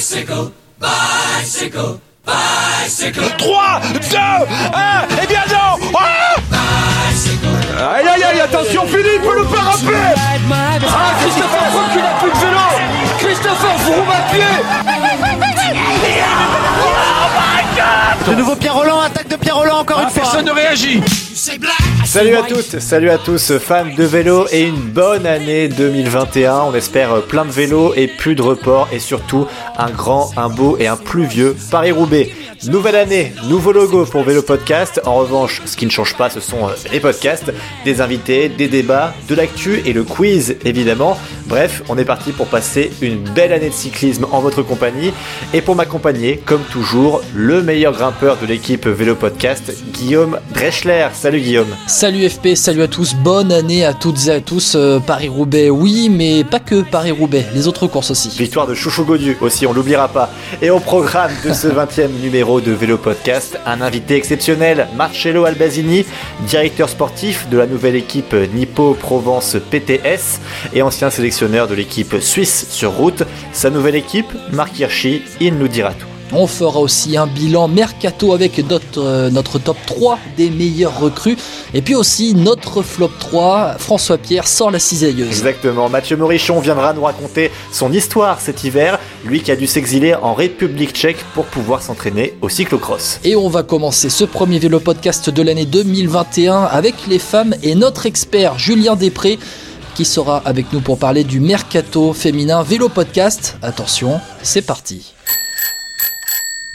Bicycle, bicycle, bicycle. 3, 2, 1, et bien non. Ah Aïe aïe aïe, attention Philippe, le faire rappeler Ah, Christopher Froome qui n'a plus de vélo. Christopher Froome à pied De nouveau Pierre Roland, attaque de Pierre Roland encore une fois. Personne ne réagit Salut à toutes, salut à tous fans de vélo et une bonne année 2021. On espère plein de vélos et plus de reports et surtout un grand, un beau et un pluvieux Paris-Roubaix. Nouvelle année, nouveau logo pour Vélo Podcast. En revanche, ce qui ne change pas, ce sont euh, les podcasts, des invités, des débats, de l'actu et le quiz évidemment. Bref, on est parti pour passer une belle année de cyclisme en votre compagnie et pour m'accompagner, comme toujours, le meilleur grimpeur de l'équipe Vélo Podcast, Guillaume Dreschler. Salut Guillaume. Salut FP, salut à tous, bonne année à toutes et à tous. Euh, Paris-Roubaix, oui, mais pas que Paris-Roubaix, les autres courses aussi. Victoire de Chouchou Godu aussi, on l'oubliera pas. Et au programme de ce 20e numéro de Vélo Podcast, un invité exceptionnel, Marcello Albazini, directeur sportif de la nouvelle équipe Nippo Provence PTS et ancien sélectionneur de l'équipe suisse sur route. Sa nouvelle équipe, Marc Hirschi, il nous dira tout. On fera aussi un bilan mercato avec notre, euh, notre top 3 des meilleurs recrues. Et puis aussi notre flop 3, François Pierre sort la cisailleuse. Exactement, Mathieu Morichon viendra nous raconter son histoire cet hiver, lui qui a dû s'exiler en République tchèque pour pouvoir s'entraîner au cyclocross. Et on va commencer ce premier vélo podcast de l'année 2021 avec les femmes et notre expert Julien Després qui sera avec nous pour parler du mercato féminin vélo podcast. Attention, c'est parti.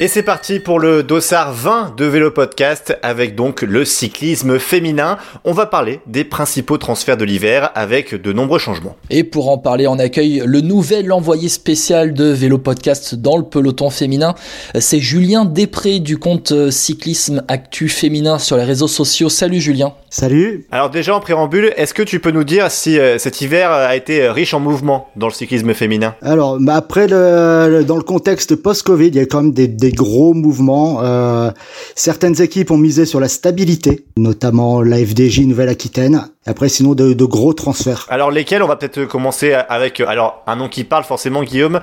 Et c'est parti pour le dossard 20 de Vélo Podcast avec donc le cyclisme féminin. On va parler des principaux transferts de l'hiver avec de nombreux changements. Et pour en parler, on accueille le nouvel envoyé spécial de Vélo Podcast dans le peloton féminin. C'est Julien Després du compte Cyclisme Actu Féminin sur les réseaux sociaux. Salut Julien. Salut. Alors déjà en préambule, est-ce que tu peux nous dire si euh, cet hiver a été riche en mouvements dans le cyclisme féminin? Alors, bah après, le, le- dans le contexte post-Covid, il y a quand même des, des gros mouvements. Euh, certaines équipes ont misé sur la stabilité, notamment la FDJ Nouvelle-Aquitaine. Après, sinon, de, de gros transferts. Alors lesquels On va peut-être commencer avec euh, alors un nom qui parle forcément Guillaume,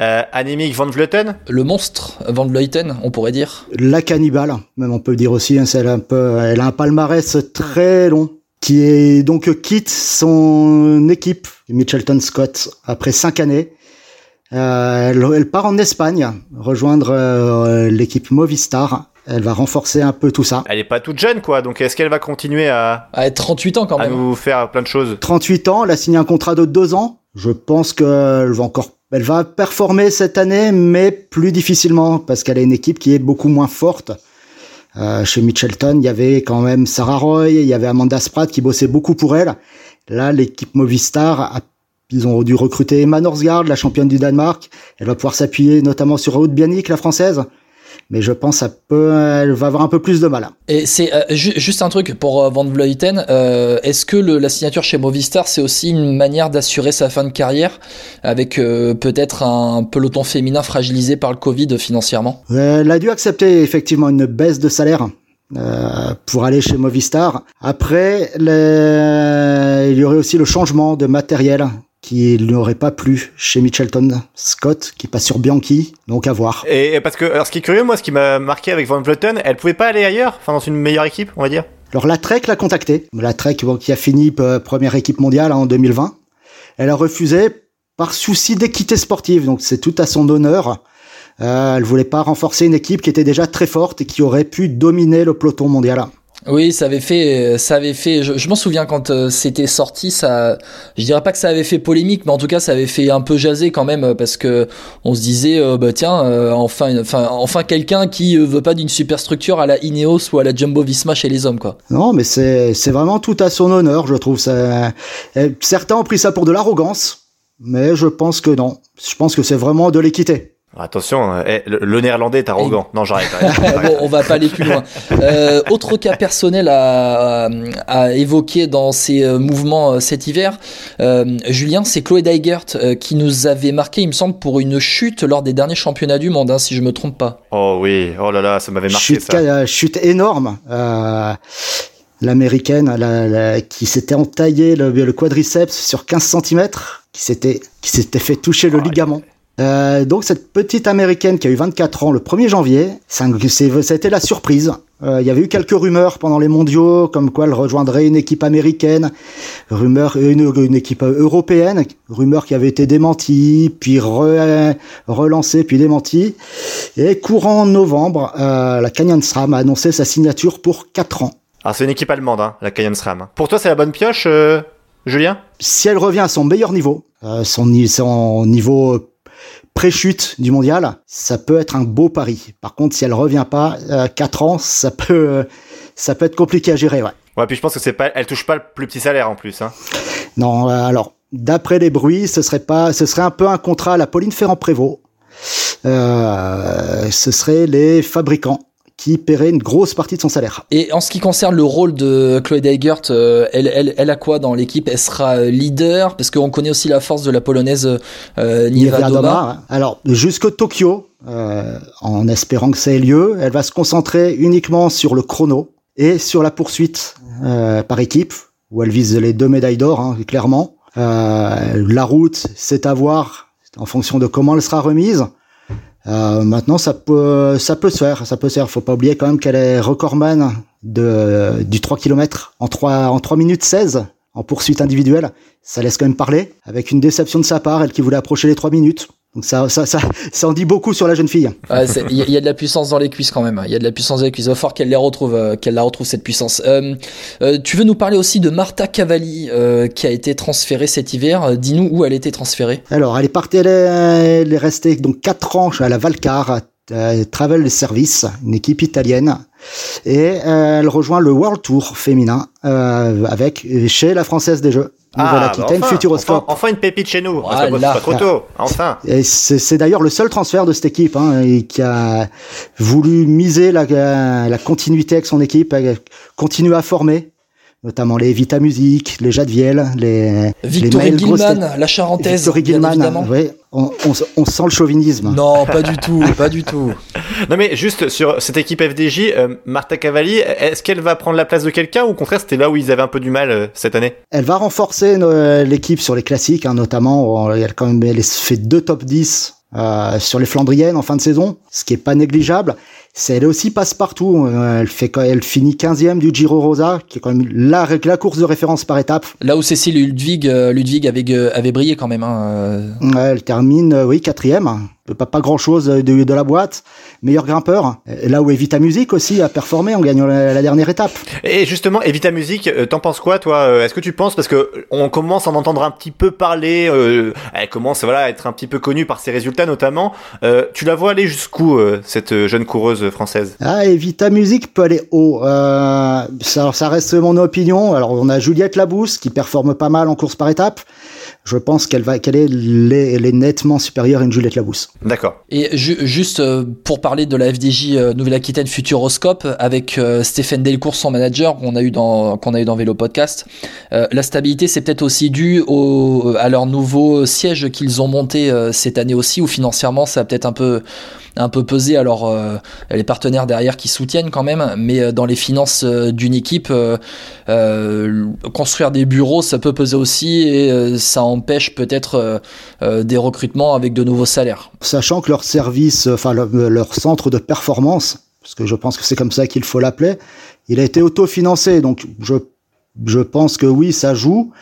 euh, Annemiek van Vleuten. Le monstre Van Vleuten, on pourrait dire. La cannibale, même on peut dire aussi, hein, elle a un peu, elle a un palmarès très long, qui est donc quitte son équipe, Mitchelton Scott, après cinq années. Euh, elle, elle part en Espagne, rejoindre euh, l'équipe Movistar. Elle va renforcer un peu tout ça. Elle est pas toute jeune quoi, donc est-ce qu'elle va continuer à, À être 38 ans quand à même. nous faire plein de choses 38 ans, elle a signé un contrat de deux ans. Je pense qu'elle va encore, elle va performer cette année, mais plus difficilement parce qu'elle a une équipe qui est beaucoup moins forte. Euh, chez Mitchelton, il y avait quand même Sarah Roy, il y avait Amanda Spratt qui bossait beaucoup pour elle. Là, l'équipe Movistar, a- ils ont dû recruter Emma Norsgaard, la championne du Danemark. Elle va pouvoir s'appuyer notamment sur Aude Bianic, la française. Mais je pense qu'elle va avoir un peu plus de mal. Et c'est euh, ju- juste un truc pour euh, Van Vleuten. euh, Est-ce que le- la signature chez Movistar, c'est aussi une manière d'assurer sa fin de carrière avec euh, peut-être un peloton féminin fragilisé par le Covid financièrement? Elle a dû accepter effectivement une baisse de salaire euh, pour aller chez Movistar. Après, le- il y aurait aussi le changement de matériel qui n'aurait pas plu chez Mitchelton Scott, qui passe sur Bianchi, donc à voir. Et parce que alors ce qui est curieux moi, ce qui m'a marqué avec van Vleuten, elle pouvait pas aller ailleurs, enfin dans une meilleure équipe, on va dire? Alors la Trek l'a contacté, la Trek bon, qui a fini euh, première équipe mondiale en 2020. Elle a refusé par souci d'équité sportive, donc c'est tout à son honneur. Euh, elle voulait pas renforcer une équipe qui était déjà très forte et qui aurait pu dominer le peloton mondial. Oui, ça avait fait, ça avait fait. Je, je m'en souviens quand euh, c'était sorti, ça. Je dirais pas que ça avait fait polémique, mais en tout cas, ça avait fait un peu jaser quand même euh, parce que on se disait, euh, bah tiens, euh, enfin, enfin, enfin quelqu'un qui euh, veut pas d'une superstructure à la Ineos ou à la Jumbo Visma chez les hommes, quoi. Non, mais c'est c'est vraiment tout à son honneur, je trouve. Ça... euh, Certains ont pris ça pour de l'arrogance, mais je pense que non. Je pense que c'est vraiment de l'équité. Attention, euh, eh, le, le néerlandais est arrogant. Non, j'arrête. j'arrête, bon, on va pas aller plus loin. Euh, autre cas personnel à, à, à évoquer dans ces euh, mouvements euh, cet hiver, euh, Julien, c'est Chloé Dygert euh, qui nous avait marqué, il me semble, pour une chute lors des derniers championnats du monde, hein, si je me trompe pas. Oh oui, oh là là, ça m'avait marqué Chute, ça. chute énorme. Euh, L'américaine la- la- qui s'était entaillé le, le quadriceps sur 15 cm, qui s'était qui s'était fait toucher le Oh, ligament. Euh, donc cette petite américaine qui a eu 24 ans le 1er janvier, ça, a été la surprise. Euh, Il y avait eu quelques rumeurs pendant les mondiaux, comme quoi elle rejoindrait une équipe américaine, rumeur une, une équipe européenne, rumeur qui avait été démentie, puis re- relancée, puis démentie. Et courant novembre, euh, la Canyon SRAM a annoncé sa signature pour 4 ans. Alors c'est une équipe allemande, hein, la Cayenne SRAM. Pour toi, c'est la bonne pioche, euh, Julien? Si elle revient à son meilleur niveau, euh, son, son niveau euh, pré-chute du mondial, ça peut être un beau pari. Par contre, si elle revient pas, euh, 4 ans, ça peut, euh, ça peut être compliqué à gérer. Ouais. Ouais, puis je pense que c'est pas, elle touche pas le plus petit salaire en plus. Hein. Non, euh, alors d'après les bruits, ce serait pas, ce serait un peu un contrat à la Pauline Ferrand-Prévot. Euh, ce serait les fabricants qui paieraient une grosse partie de son salaire. Et en ce qui concerne le rôle de Chloé Deigert, euh, elle, elle, elle a quoi dans l'équipe? Elle sera euh, leader? Parce qu'on connaît aussi la force de la polonaise euh, Niva Doma. Alors, jusqu'au Tokyo, euh, en espérant que ça ait lieu, elle va se concentrer uniquement sur le chrono et sur la poursuite euh, par équipe, où elle vise les deux médailles d'or, hein, clairement. Euh, la route, c'est à voir en fonction de comment elle sera remise. Euh, maintenant, ça peut, ça peut se faire, ça peut se faire. Faut pas oublier quand même qu'elle est recordman de, du 3 km en 3, en 3 minutes 16 en poursuite individuelle. Ça laisse quand même parler, avec une déception de sa part, elle qui voulait approcher les 3 minutes. Donc ça, ça, ça, ça en dit beaucoup sur la jeune fille. Ouais, Il y, y a de la puissance dans les cuisses quand même. Il y a de la puissance dans les cuisses. Il va falloir qu'elle les retrouve, euh, qu'elle la retrouve cette puissance. Euh, euh, tu veux nous parler aussi de Marta Cavalli euh, qui a été transférée cet hiver. Dis-nous où elle a été transférée. Alors, elle est partie, elle est, elle est restée donc 4 ans à la Valcar, euh, Travel Service, une équipe italienne. Et euh, elle rejoint le World Tour féminin euh, avec chez la Française des Jeux. Nouvelle-Aquitaine, bah enfin, Futuroscope. Enfin, enfin une pépite chez nous. Ah, c'est pas- trop tôt. Enfin. Et c'est c'est d'ailleurs le seul transfert de cette équipe hein, et qui a voulu miser la, la continuité avec son équipe, euh, continuer à former, notamment les Vita Music, les Jadviel, les Victory les Gilman, la charentaise. Victory bien Gilman, oui, on, on, on sent le chauvinisme. Non, pas du tout, pas du tout. Non mais juste sur cette équipe FDJ, euh, Marta Cavalli, est-ce qu'elle va prendre la place de quelqu'un ou au contraire c'était là où ils avaient un peu du mal euh, cette année? Elle va renforcer euh, l'équipe sur les classiques, hein, notamment. Elle, a quand même, elle fait deux top 10 euh, sur les Flandriennes en fin de saison, ce qui est pas négligeable. C'est elle aussi passe partout. elle fait quand elle finit 15e du Giro Rosa, qui est quand même la, la course de référence par étape. Là où Cécile Ludwig, euh, Ludwig avait, euh, avait brillé quand même. Hein. euh. Ouais, Elle termine, euh, oui, quatrième. Pas, pas grand chose de, de la boîte. Meilleur grimpeur. Là où Evita Music aussi a performé en gagnant la, la dernière étape. Et justement, Evita Music, euh, t'en penses quoi toi euh, Est-ce que tu penses parce que on commence à en entendre un petit peu parler, euh, elle commence voilà à être un petit peu connue par ses résultats notamment. Euh, tu la vois aller jusqu'où euh, cette jeune coureuse française Ah, Evita Music peut aller haut. Euh, ça, ça reste mon opinion. Alors, on a Juliette Labousse qui performe pas mal en course par étape. Je pense qu'elle va, qu'elle est, les- elle est nettement supérieure à une Juliette Labousse. D'accord. Et ju- juste euh, pour parler de la FDJ euh, Nouvelle-Aquitaine Futuroscope avec euh, Stéphane Delcourt, son manager, qu'on a eu dans qu'on a eu dans Vélo Podcast. euh, la stabilité, c'est peut-être aussi dû au, à leur nouveau siège qu'ils ont monté euh, cette année aussi, où financièrement, ça a peut-être un peu un peu pesé. Alors euh, les partenaires derrière qui soutiennent quand même, mais dans les finances d'une équipe, euh, euh, construire des bureaux, ça peut peser aussi et euh, ça empêche peut-être euh, euh, des recrutements avec de nouveaux salaires. Sachant que leur service, enfin, leur, centre de performance, parce que je pense que c'est comme ça qu'il faut l'appeler, il a été autofinancé. Donc, je, je pense que oui, ça joue.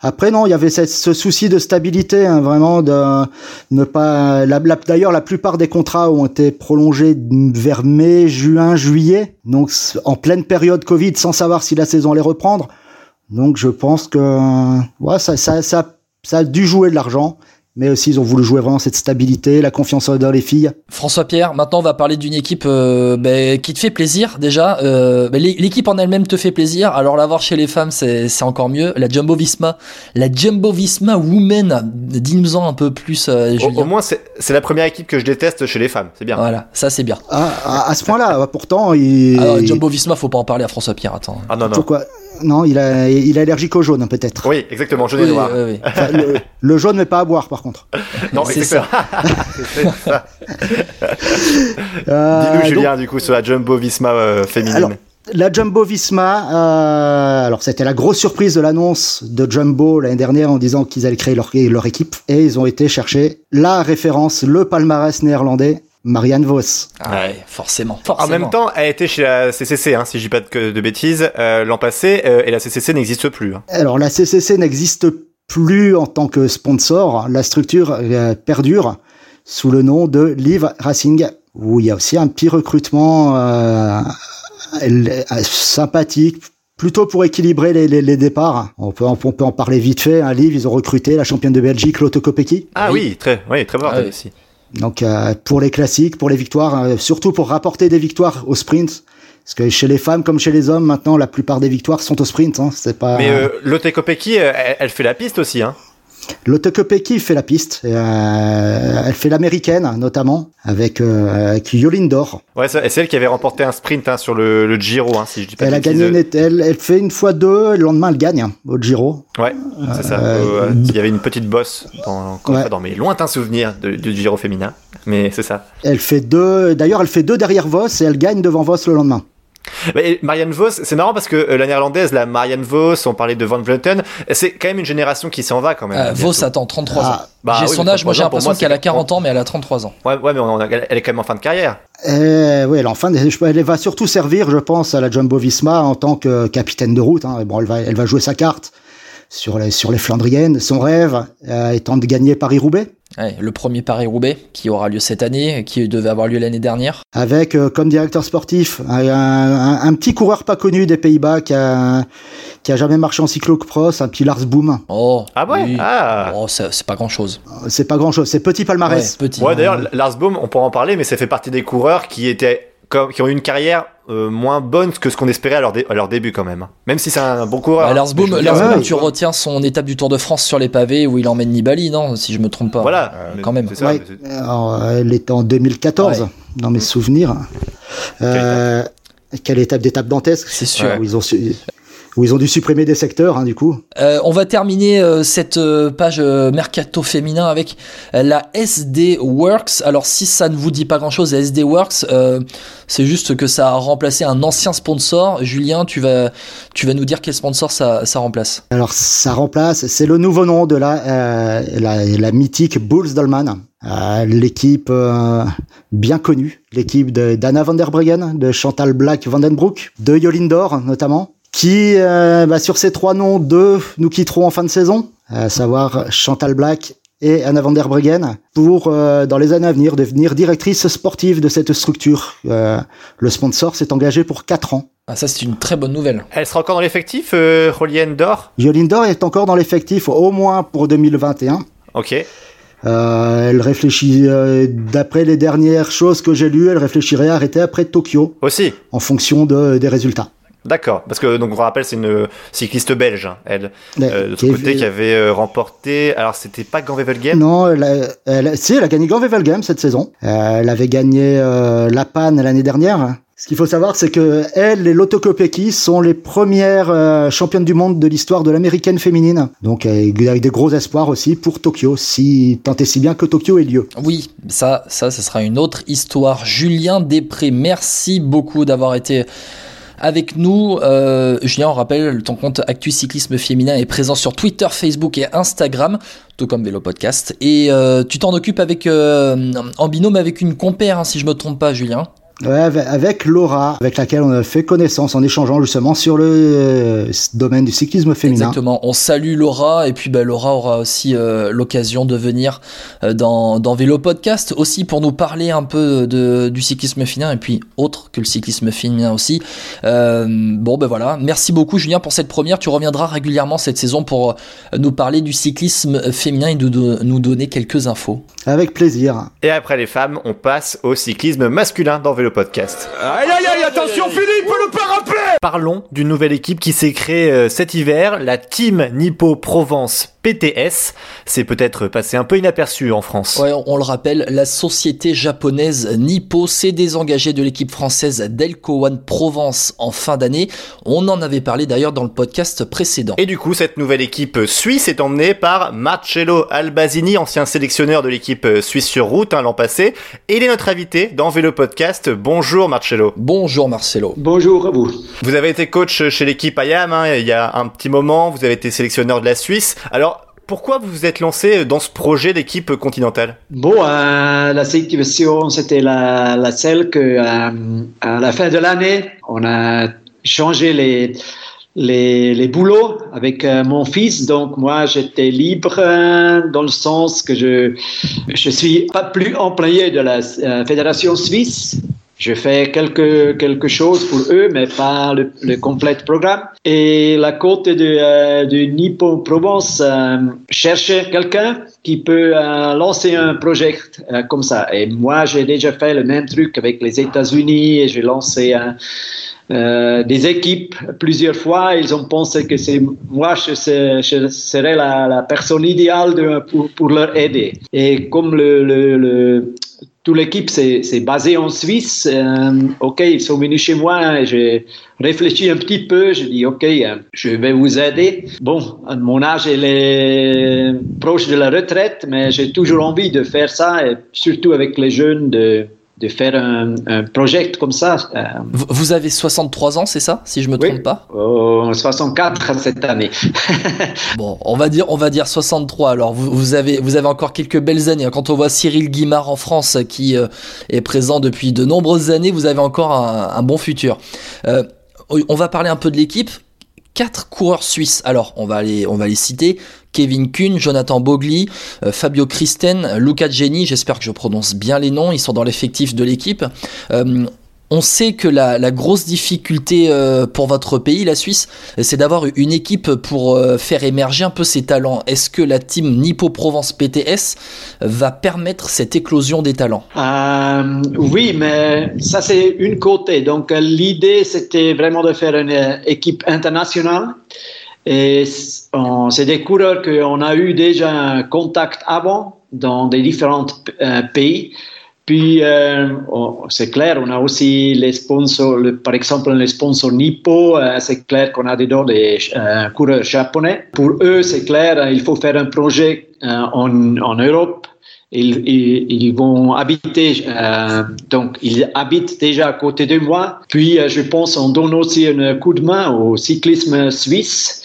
Après non, il y avait ce souci de stabilité, hein, vraiment de ne pas. D'ailleurs, la plupart des contrats ont été prolongés vers mai, juin, juillet, donc en pleine période Covid, sans savoir si la saison allait reprendre. Donc, je pense que ouais, ça, ça, ça, ça a dû jouer de l'argent, mais aussi ils ont voulu jouer vraiment cette stabilité, la confiance dans les filles. François Pierre, maintenant on va parler d'une équipe euh, ben, qui te fait plaisir déjà. Euh, ben, l'é- L'équipe en elle-même te fait plaisir, alors la voir chez les femmes c'est c'est encore mieux. La Jumbo Visma, la Jumbo Visma Women, dis-nous-en un peu plus, euh, Au, Julien. au moins c'est c'est la première équipe que je déteste chez les femmes. C'est bien. Voilà, ça c'est bien. Ah, à, à ce point-là, pourtant, il. Alors, Jumbo Visma, faut pas en parler à François Pierre, attends. Ah non non. Pourquoi Non, il a, il est allergique au jaune, peut-être. Oui, exactement. Je Oui, vais noir. oui, oui. Enfin, le, le jaune, mais pas à boire, par contre. Non, C'est. C'est ça. Euh, Dis-nous donc, Julien du coup sur la Jumbo Visma euh, féminine. Alors, La Jumbo Visma, euh, alors c'était la grosse surprise de l'annonce de Jumbo l'année dernière en disant qu'ils allaient créer leur, leur équipe et ils ont été chercher la référence, le palmarès néerlandais, Marianne Vos. Ah ouais, forcément, En même temps, elle était chez la CCC, hein, si je dis pas de, de bêtises, euh, l'an passé, euh, et la CCC n'existe plus. hein. Alors la CCC n'existe plus en tant que sponsor, la structure euh, perdure sous le nom de Live Racing, où il y a aussi un petit recrutement sympathique, plutôt pour équilibrer les, les, les départs. On peut, on peut en parler vite fait. Un livre, ils ont recruté la championne de Belgique, Lotte Kopecky. Ah oui, très, oui, très fort Ah oui. Donc euh, pour les classiques, pour les victoires, euh, surtout pour rapporter des victoires au sprint. Parce que chez les femmes comme chez les hommes, maintenant, la plupart des victoires sont au sprint. Hein. C'est pas. Mais euh, Lotte Kopecky, elle, elle fait la piste aussi. Hein. Lotte fait la piste. euh, elle fait l'américaine, notamment, avec, euh, avec. Ouais, c'est elle qui avait remporté un sprint hein, sur le, le Giro, hein, si je dis pas Elle a gagné, une, elle, elle fait une fois deux, le lendemain elle gagne hein, au Giro. Ouais, c'est ça. Euh, Euh, Il y avait une petite bosse dans, Ouais. mes lointains souvenirs du Giro féminin. Mais c'est ça. Elle fait deux, d'ailleurs elle fait deux derrière Vos et elle gagne devant Vos le lendemain. Mais Marianne Vos, c'est marrant parce que euh, la néerlandaise, la Marianne Vos, on parlait de Van Vleuten, c'est quand même une génération qui s'en va quand même. Euh. Vos attend 33 Ah, ans. bah j'ai oui, son âge, moi j'ai 33 ans, pour l'impression qu'elle a c'est- 40 ans, mais elle a 33 ans. Ouais, ouais, mais on a- elle est quand même en fin de carrière. Euh, oui, elle, en fin de- je- elle va surtout servir, je pense, à la Jumbo Visma en tant que capitaine de route. Hein. Bon, elle va, elle va jouer sa carte sur les, sur les Flandriennes. Son rêve euh, étant de gagner Paris-Roubaix. Ouais, le premier Paris-Roubaix qui aura lieu cette année, qui devait avoir lieu l'année dernière. avec euh, comme directeur sportif un, un- un petit coureur pas connu des Pays-Bas qui a, qui a jamais marché en cyclocross, un petit Lars Boom. Oh, Ah ouais? oui. Ah Oh, c'est pas grand chose. C'est pas grand chose, c'est petit palmarès. petit. Ouais, d'ailleurs, Lars Bohm, on pourra en parler, mais ça fait partie des coureurs qui étaient comme- qui ont eu une carrière euh, moins bonne que ce qu'on espérait à leur, dé- à leur début quand même. Même si c'est un bon coureur. Bah, Lars Boom, veux Lars Boom, ouais, tu ouais. retiens son étape du Tour de France sur les pavés où il emmène Nibali, non Si je me trompe pas. Voilà, Euh, quand même. c'est ça, Ouais. Alors, elle était en 2014, Ouais. dans mes souvenirs. Euh, quelle étape d'étape dantesque C'est sûr. Où ils ont su- où ils ont dû supprimer des secteurs, hein, du coup. Euh, on va terminer euh, cette euh, page euh, mercato féminin avec euh, la SD Works. Alors si ça ne vous dit pas grand-chose, la SD Works, euh, c'est juste que ça a remplacé un ancien sponsor. Julien, tu vas, tu vas nous dire quel sponsor ça, ça remplace. Alors, ça remplace, c'est le nouveau nom de la, euh, la, la mythique Bulls Dolman. Euh, l'équipe euh, bien connue, l'équipe de- d'Anna van der Breggen, de Chantal Black Vandenbroek, de Yolindor notamment, qui, euh, bah, sur ces trois noms, deux nous quitteront en fin de saison, à savoir Chantal Black et Anna van der Breggen, pour, euh, dans les années à venir, devenir directrice sportive de cette structure. Euh, le sponsor s'est engagé pour quatre ans. Ah, ça c'est une très bonne nouvelle. Elle sera encore dans l'effectif, euh, Rolienne d'Or? Yolindor est encore dans l'effectif au moins pour 2021. Ok. Euh, elle réfléchit, euh, d'après les dernières choses que j'ai lues, elle réfléchirait à arrêter après Tokyo Aussi. en fonction de, des résultats. D'accord, parce que donc on rappelle c'est une cycliste belge, hein, elle, euh, de qui son est- côté qui avait euh, remporté. Alors c'était pas Gant-Wevelgem Non, elle a, elle, si, elle a gagné cette saison. Euh, elle avait gagné euh, la Panne l'année dernière. Ce qu'il faut savoir, c'est que elle et Lotto Kopecky sont les premières euh, championnes du monde de l'histoire de l'américaine féminine. Donc, avec avec des gros espoirs aussi pour Tokyo, si tant et si bien que Tokyo ait lieu. Oui, ça, ça, ce sera une autre histoire. Julien Després, merci beaucoup d'avoir été avec nous. Euh, Julien, on rappelle, ton compte Actu Cyclisme Féminin est présent sur Twitter, Facebook et Instagram, tout comme Vélo Podcast. Et euh, tu t'en occupes avec euh, en binôme avec une compère, hein, si je me trompe pas, Julien. Ouais, avec- Laura, avec laquelle on a fait connaissance en échangeant justement sur le euh, domaine du cyclisme féminin. Exactement. On salue Laura et puis bah, Laura aura aussi euh, l'occasion de venir euh, dans, dans Vélo Podcast aussi pour nous parler un peu de, du cyclisme féminin et puis autre que le cyclisme féminin aussi. Euh, bon ben voilà. Merci beaucoup Julien pour cette première. Tu reviendras régulièrement cette saison pour nous parler du cyclisme féminin et nous, nous donner quelques infos. Avec plaisir. Et après les femmes, on passe au cyclisme masculin dans Vélo Podcast. Aïe aïe aïe, attention Philippe, le parapet Parlons d'une nouvelle équipe qui s'est créée euh, cet hiver, la Team Nippo Provence PTS. C'est peut-être passé un peu inaperçu en France. Ouais, on le rappelle, la société japonaise Nippo s'est désengagée de l'équipe française Delco One Provence en fin d'année. On en avait parlé d'ailleurs dans le podcast précédent. Et du coup, cette nouvelle équipe suisse est emmenée par Marcello Albazini, ancien sélectionneur de l'équipe suisse sur route hein, l'an passé. Et il est notre invité dans Vélo Podcast. Bonjour Marcello. Bonjour Marcelo. Bonjour à vous. Vous avez été coach chez l'équipe IAM hein, il y a un petit moment, vous avez été sélectionneur de la Suisse. Alors, pourquoi vous vous êtes lancé dans ce projet d'équipe continentale? Bon, euh, la situation, c'était la, la celle que euh, à la fin de l'année, on a changé les, les, les boulots avec euh, mon fils. Donc moi, j'étais libre dans le sens que je je suis pas plus employé de la fédération suisse. Je fais quelque, quelque chose pour eux, mais pas le, le complet programme. Et la côte de, euh, de Nippon Provence euh, cherchait quelqu'un qui peut euh, lancer un projet euh, comme ça. Et moi, j'ai déjà fait le même truc avec les États-Unis et j'ai lancé un, euh, des équipes plusieurs fois. Ils ont pensé que c'est moi, je, je serais la, la personne idéale de, pour, pour leur aider. Et comme le, le, le toute l'équipe c'est c'est basé en Suisse, euh, ok, ils sont venus chez moi et j'ai réfléchi un petit peu. Je dis ok, euh, je vais vous aider. Bon, mon âge, il est proche de la retraite, mais j'ai toujours envie de faire ça et surtout avec les jeunes de de faire un, un projet comme ça. Euh, Vous avez 63 ans, c'est ça, si je me Oui. trompe pas? Oh, 64 cette année. Bon, on va dire, on va dire 63. Alors, vous, vous avez, vous avez encore quelques belles années. Quand on voit Cyril Guimard en France, qui euh, est présent depuis de nombreuses années, vous avez encore un, un bon futur. Euh, on va parler un peu de l'équipe. Quatre coureurs suisses. Alors, on va les, on va les citer. Kevin Kuhn, Jonathan Bogli, euh, Fabio Christen, Luca Geni. J'espère que je prononce bien les noms. Ils sont dans l'effectif de l'équipe. Euh, on sait que la, grosse difficulté euh, pour votre pays, la Suisse, c'est d'avoir une équipe pour euh, faire émerger un peu ses talents. Est-ce que la team Nippo Provence PTS va permettre cette éclosion des talents? Euh, oui, mais ça c'est une côté. Donc l'idée c'était vraiment de faire une équipe internationale. Et c'est des coureurs qu'on a eu déjà un contact avant dans des différents pays. Puis euh, on- c'est clair, on a aussi les sponsors, par exemple les sponsors Nippo. euh, c'est clair qu'on a dedans des euh, coureurs japonais. Pour eux, c'est clair, il faut faire un projet euh, en, en Europe ils, vont habiter, euh, donc ils habitent déjà à côté de moi. Puis euh, je pense on donne aussi un coup de main au cyclisme suisse.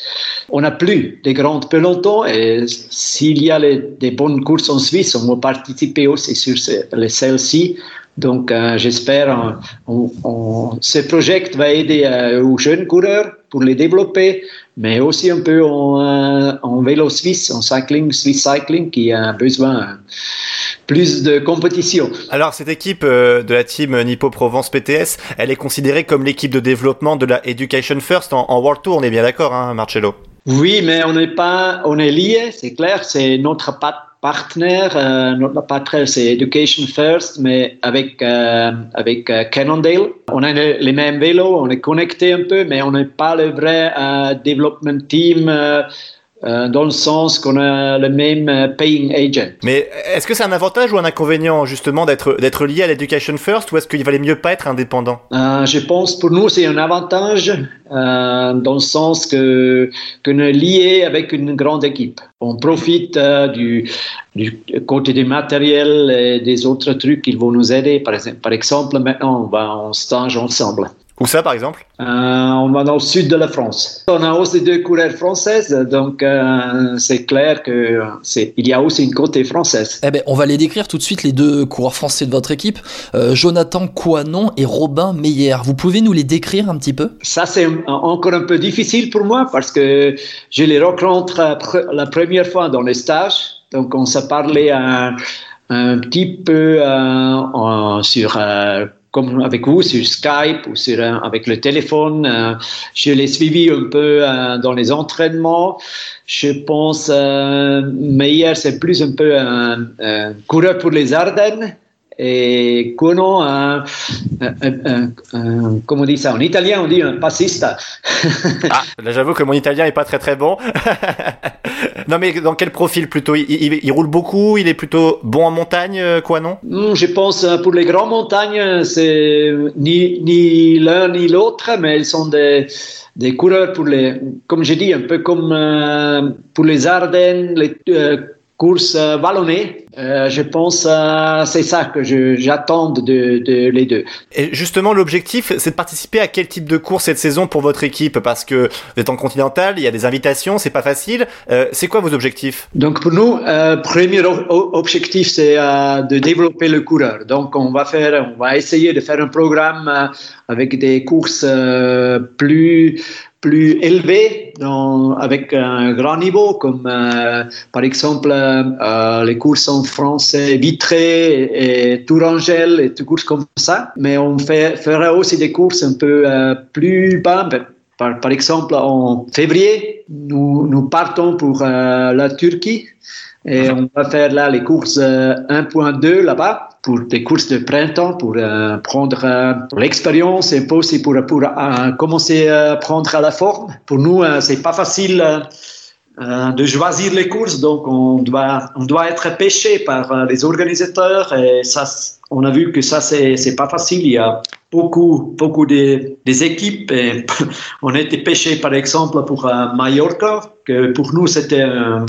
On n'a plus des grandes pelotons et s'il y a des bonnes courses en Suisse, on va participer aussi sur les celles-ci. Donc euh, j'espère euh, on, on- ce projet va aider aux jeunes coureurs pour les développer, mais aussi un peu en, euh, en vélo suisse, en cycling, Swiss cycling, qui a besoin plus de compétition. Alors cette équipe euh, de la team Nippo Provence PTS, elle est considérée comme l'équipe de développement de la Education First en, en World Tour, on est bien d'accord, hein, Marcello? Oui, mais on n'est pas, on est lié, c'est clair, c'est notre pa- partenaire, euh, notre partenaire c'est Education First, mais avec euh, avec euh, Cannondale, on a les, mêmes vélos, on est connecté un peu, mais on n'est pas le vrai euh, development team. Euh, dans le sens qu'on a le même euh, paying agent. Mais est-ce que c'est un avantage ou un inconvénient justement d'être d'être lié à l'Education First ou est-ce qu'il valait mieux pas être indépendant? Euh, je pense pour nous c'est un avantage euh, dans le sens que qu'on est lié avec une grande équipe. On profite euh, du, du côté du matériel et des autres trucs qui vont nous aider. Par exemple, par exemple maintenant on va en stage ensemble. Où ça par exemple? Euh, on va dans le sud de la France. On a aussi deux couleurs françaises, donc euh, c'est clair que c'est il y a aussi une côté française. Eh ben, on va les décrire tout de suite, les deux coureurs français de votre équipe, euh, Jonathan Coanon et Robin Meyer. Vous pouvez nous les décrire un petit peu? Ça, c'est encore un peu difficile pour moi parce que je les rencontre euh, la première fois dans les stages. Donc, on s'est parlé un, un petit peu euh, en- sur, euh, comme avec vous, sur Skype ou sur, euh, avec le téléphone. Euh, je l'ai suivi un peu euh, dans les entraînements. Je pense, Meyer, c'est plus un peu un coureur pour les Ardennes. Et Kono, un, comment on dit ça En italien, on dit un passista. ah, là, j'avoue que mon italien est pas très très bon. non, mais dans quel profil plutôt? Il, roule beaucoup, il est plutôt bon en montagne, quoi, non? Hmm, Je pense pour les grandes montagnes, c'est ni, ni l'un ni l'autre, mais ils sont des des coureurs pour les, comme j'ai dit, un peu comme euh, pour les Ardennes, les euh, courses euh, vallonnées. Euh, je pense que c'est ça que j'attends de, de, les deux. Et justement, l'objectif, c'est de participer à quel type de course cette saison pour votre équipe? Parce que vous êtes en continental, il y a des invitations, c'est pas facile. Euh, c'est quoi vos objectifs? Donc pour nous, euh, premier objectif, c'est euh, de développer le coureur. Donc on va faire, on va essayer de faire un programme avec des courses plus plus élevé avec un grand niveau, comme euh, par exemple euh, les courses en français Vitré et, Tourangelle et des courses comme ça. Mais on fait, fera aussi des courses un peu euh, plus bas. Par, par, exemple, en février, nous, nous partons pour la Turquie et on va faire là les courses 1.2 là-bas pour des courses de printemps, pour euh, prendre euh, l'expérience et aussi pour, pour euh, commencer à prendre la forme. Pour nous, c'est pas facile de choisir les courses, donc on doit, on doit être pêché par les organisateurs et ça, on a vu que ça, c'est, pas facile. Il y a beaucoup, beaucoup de, des équipes on a été pêché, par exemple, pour Mallorca, que pour nous, c'était euh,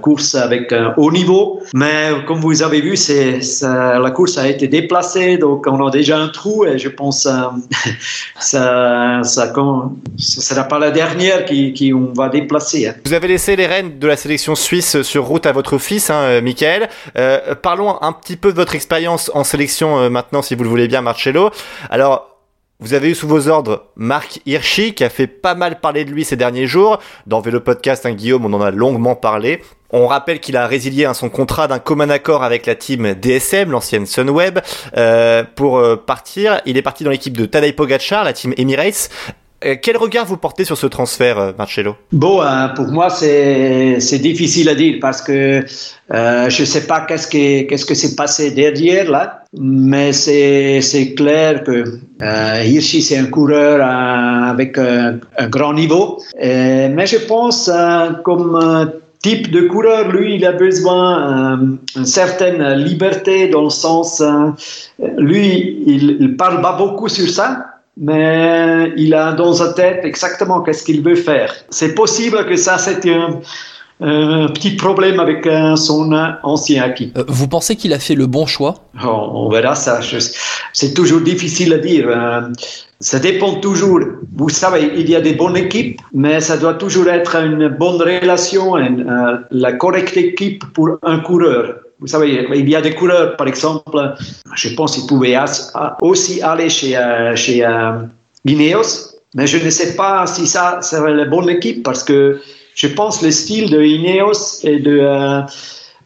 course avec un haut niveau. Mais comme vous avez vu, c'est, la course a été déplacée, donc on a déjà un trou et je pense euh, ça, ça, ça sera pas la dernière qui, qui on va déplacer. Hein. Vous avez laissé les rênes de la sélection suisse sur route à votre fils, hein, euh, Michael. Euh, parlons un petit peu de votre expérience en sélection maintenant, si vous le voulez bien, Marcello. Alors, vous avez eu sous vos ordres Marc Hirschi, qui a fait pas mal parler de lui ces derniers jours. Dans Vélo Podcast, hein, Guillaume, on en a longuement parlé. On rappelle qu'il a résilié hein, son contrat d'un commun accord avec la team DSM, l'ancienne Sunweb, euh, pour euh, partir. Il est parti dans l'équipe de Tadej Pogacar, la team Emirates. Euh, quel regard vous portez sur ce transfert, euh, Marcello? Bon, euh, pour moi, c'est difficile à dire parce que je ne sais pas qu'est-ce qui qu'est-ce que s'est passé derrière là, mais c'est clair que euh, Hirschi c'est un coureur avec un, grand niveau. mais je pense comme type de coureur, lui, il a besoin d'une certaine liberté dans le sens, lui, il, il parle pas beaucoup sur ça mais il a dans sa tête exactement qu'est-ce qu'il veut faire. C'est possible que ça, c'était un, petit problème avec euh, son ancien acquis. Euh, vous pensez qu'il a fait le bon choix? Oh, On verra ça. C'est toujours difficile à dire. Euh, ça dépend toujours. Vous savez, il y a des bonnes équipes, mais ça doit toujours être une bonne relation, la correcte équipe pour un coureur. Vous savez, il y a des coureurs, par exemple, je pense qu'ils pouvaient aussi aller chez, euh, chez euh, Ineos, mais je ne sais pas si ça serait la bonne équipe parce que je pense le style de Ineos et de, euh,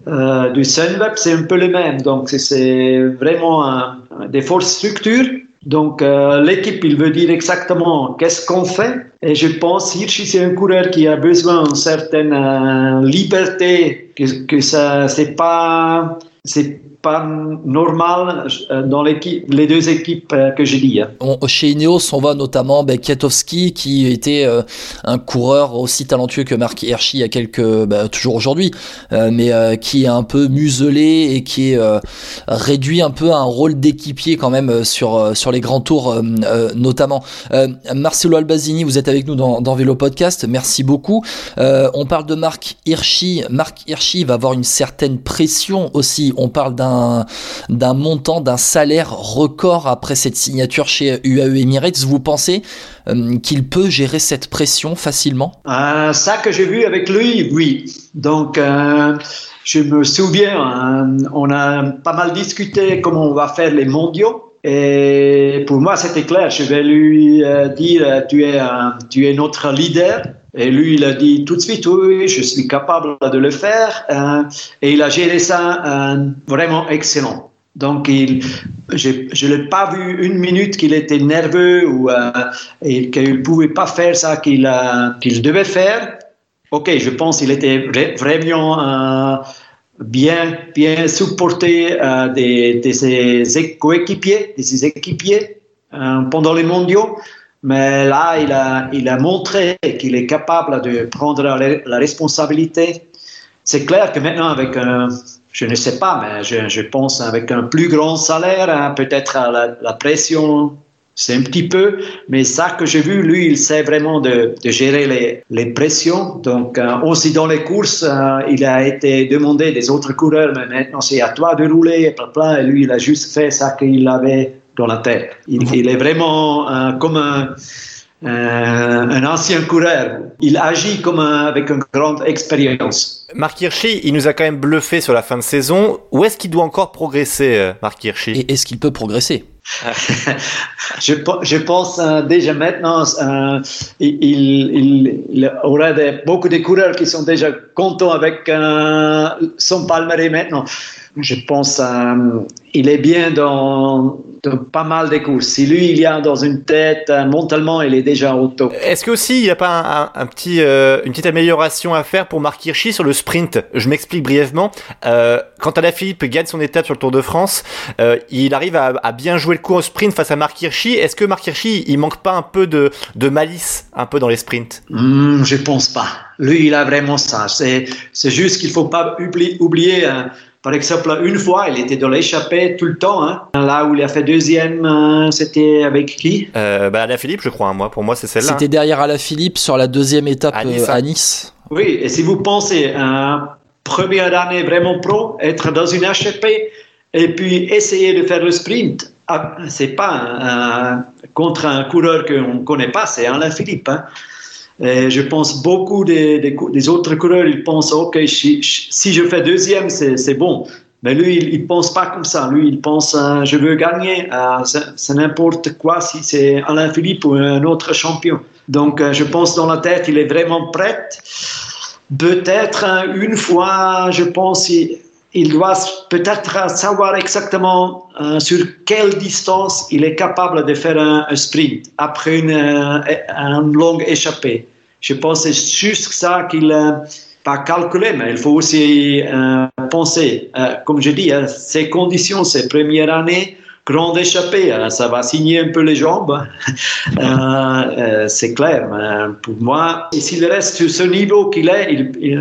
euh du Sunweb, c'est un peu le même. Donc, c'est vraiment des forces structures donc euh, l'équipe, il veut dire exactement qu'est-ce qu'on fait. Et je pense Hirschi, c'est un coureur qui a besoin d'une certaine liberté, que, que ça, c'est pas, c'est pas normal euh, dans les deux équipes euh, que j'ai dit. Hein. chez Ineos, on voit notamment ben, qui était euh, un coureur aussi talentueux que Marc Hirschi il y a quelques, ben, toujours aujourd'hui, mais qui est un peu muselé et qui est réduit un peu à un rôle d'équipier quand même sur sur les grands tours notamment. Marcelo Albazini, vous êtes avec nous dans, dans Vélo Podcast, merci beaucoup. on parle de Marc Hirschi. Marc Hirschi va avoir une certaine pression aussi. On parle d'un d'un montant, d'un salaire record après cette signature chez UAE Emirates. Vous pensez euh, qu'il peut gérer cette pression facilement? Euh, Ça que j'ai vu avec lui, oui. Donc, euh, je me souviens, on a pas mal discuté comment on va faire les mondiaux. Et pour moi, c'était clair. Je vais lui dire, tu es, tu es notre leader. Et lui, il a dit tout de suite, oui, je suis capable de le faire. Hein. et il a géré ça hein, vraiment excellent. Donc, je ne l'ai pas vu une minute qu'il était nerveux ou euh, qu'il ne pouvait pas faire ça qu'il devait faire. Ok, je pense qu'il était vraiment bien, bien supporté euh, des, de ses coéquipiers, de ses équipiers euh, pendant les mondiaux. Mais là, il a, il a montré qu'il est capable de prendre la, responsabilité. C'est clair que maintenant, avec un, je ne sais pas, mais je, pense avec un plus grand salaire, hein, peut-être la, pression c'est un petit peu, mais ça que j'ai vu, lui, il sait vraiment de, de gérer les, les, pressions. Donc, euh, aussi dans les courses, euh, il a été demandé des autres coureurs, mais maintenant c'est à toi de rouler, et lui, il a juste fait ça qu'il avait dans la tête. Il, il est vraiment euh, comme un, un, ancien coureur. Il agit comme un, avec une grande expérience. Marc Hirschi, il nous a quand même bluffé sur la fin de saison. Où est-ce qu'il doit encore progresser, Marc Hirschi? Et est-ce qu'il peut progresser? Je, je, pense euh, déjà maintenant, euh, il, il, il, aura beaucoup de coureurs qui sont déjà contents avec euh, son palmarès maintenant. Je pense qu'il est bien dans, pas mal de courses. Si lui, il y a dans une tête, euh, mentalement, il est déjà au top. Est-ce qu'aussi, il n'y a pas un, petit, euh, une petite amélioration à faire pour Marc Hirschi sur le sprint? Je m'explique brièvement. Euh, quand Philippe gagne son étape sur le Tour de France, euh, il arrive à, à, bien jouer le coup au sprint face à Marc Hirschi. Est-ce que Marc Hirschi, il manque pas un peu de, de malice un peu dans les sprints? Mmh, Je pense pas. Lui, il a vraiment ça. C'est juste qu'il faut pas oublier, oublier par exemple, une fois, il était dans l'échappée tout le temps. Hein. Là où il a fait deuxième, euh, c'était avec qui? Euh, bah, Philippe, je crois. Hein, moi, pour moi, c'est celle-là. C'était derrière Alain Philippe sur la deuxième étape à Nice. Euh, nice. Oui, et si vous pensez, un première année vraiment pro, être dans une échappée et puis essayer de faire le sprint, ah, c'est pas contre un coureur qu'on ne connaît pas, c'est Alain Philippe. Hein. Et je pense beaucoup des, autres coureurs, ils pensent, OK, si, je fais deuxième, c'est bon. Mais lui, il ne pense pas comme ça. Lui, il pense, euh, je veux gagner. Euh, c'est n'importe quoi si c'est Alain Philippe ou un autre champion. Donc, euh, je pense dans la tête, il est vraiment prêt. Peut-être une fois, je pense, il doit peut-être savoir exactement euh, sur quelle distance il est capable de faire un, sprint après une, euh, longue échappée. Je pense que c'est juste ça qu'il n'a pas calculé, mais il faut aussi euh, penser. comme je dis, ces conditions, ces premières années, grande échappée, ça va signer un peu les jambes, c'est clair. Pour moi, s'il reste sur ce niveau qu'il est, il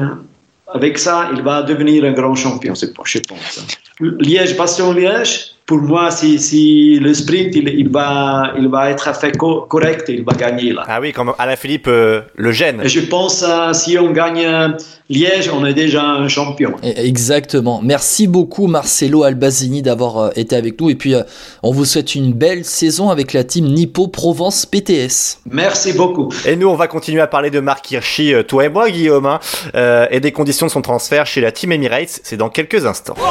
avec ça, il va devenir un grand champion, je pense. Liège-Bastion-Liège, pour moi, si, si le sprint, il, il, va, il va être fait correct, il va gagner là. Ah oui, comme Alain Philippe euh, le gêne. je pense euh, si on gagne euh, Liège, on est déjà un champion. Exactement. Merci beaucoup Marcelo Albazini d'avoir été avec nous et puis on vous souhaite une belle saison avec la team Nippo Provence PTS. Merci beaucoup. Et nous, on va continuer à parler de Marc Hirschi, toi et moi, Guillaume, hein, et des conditions de son transfert chez la team Emirates. C'est dans quelques instants. Oh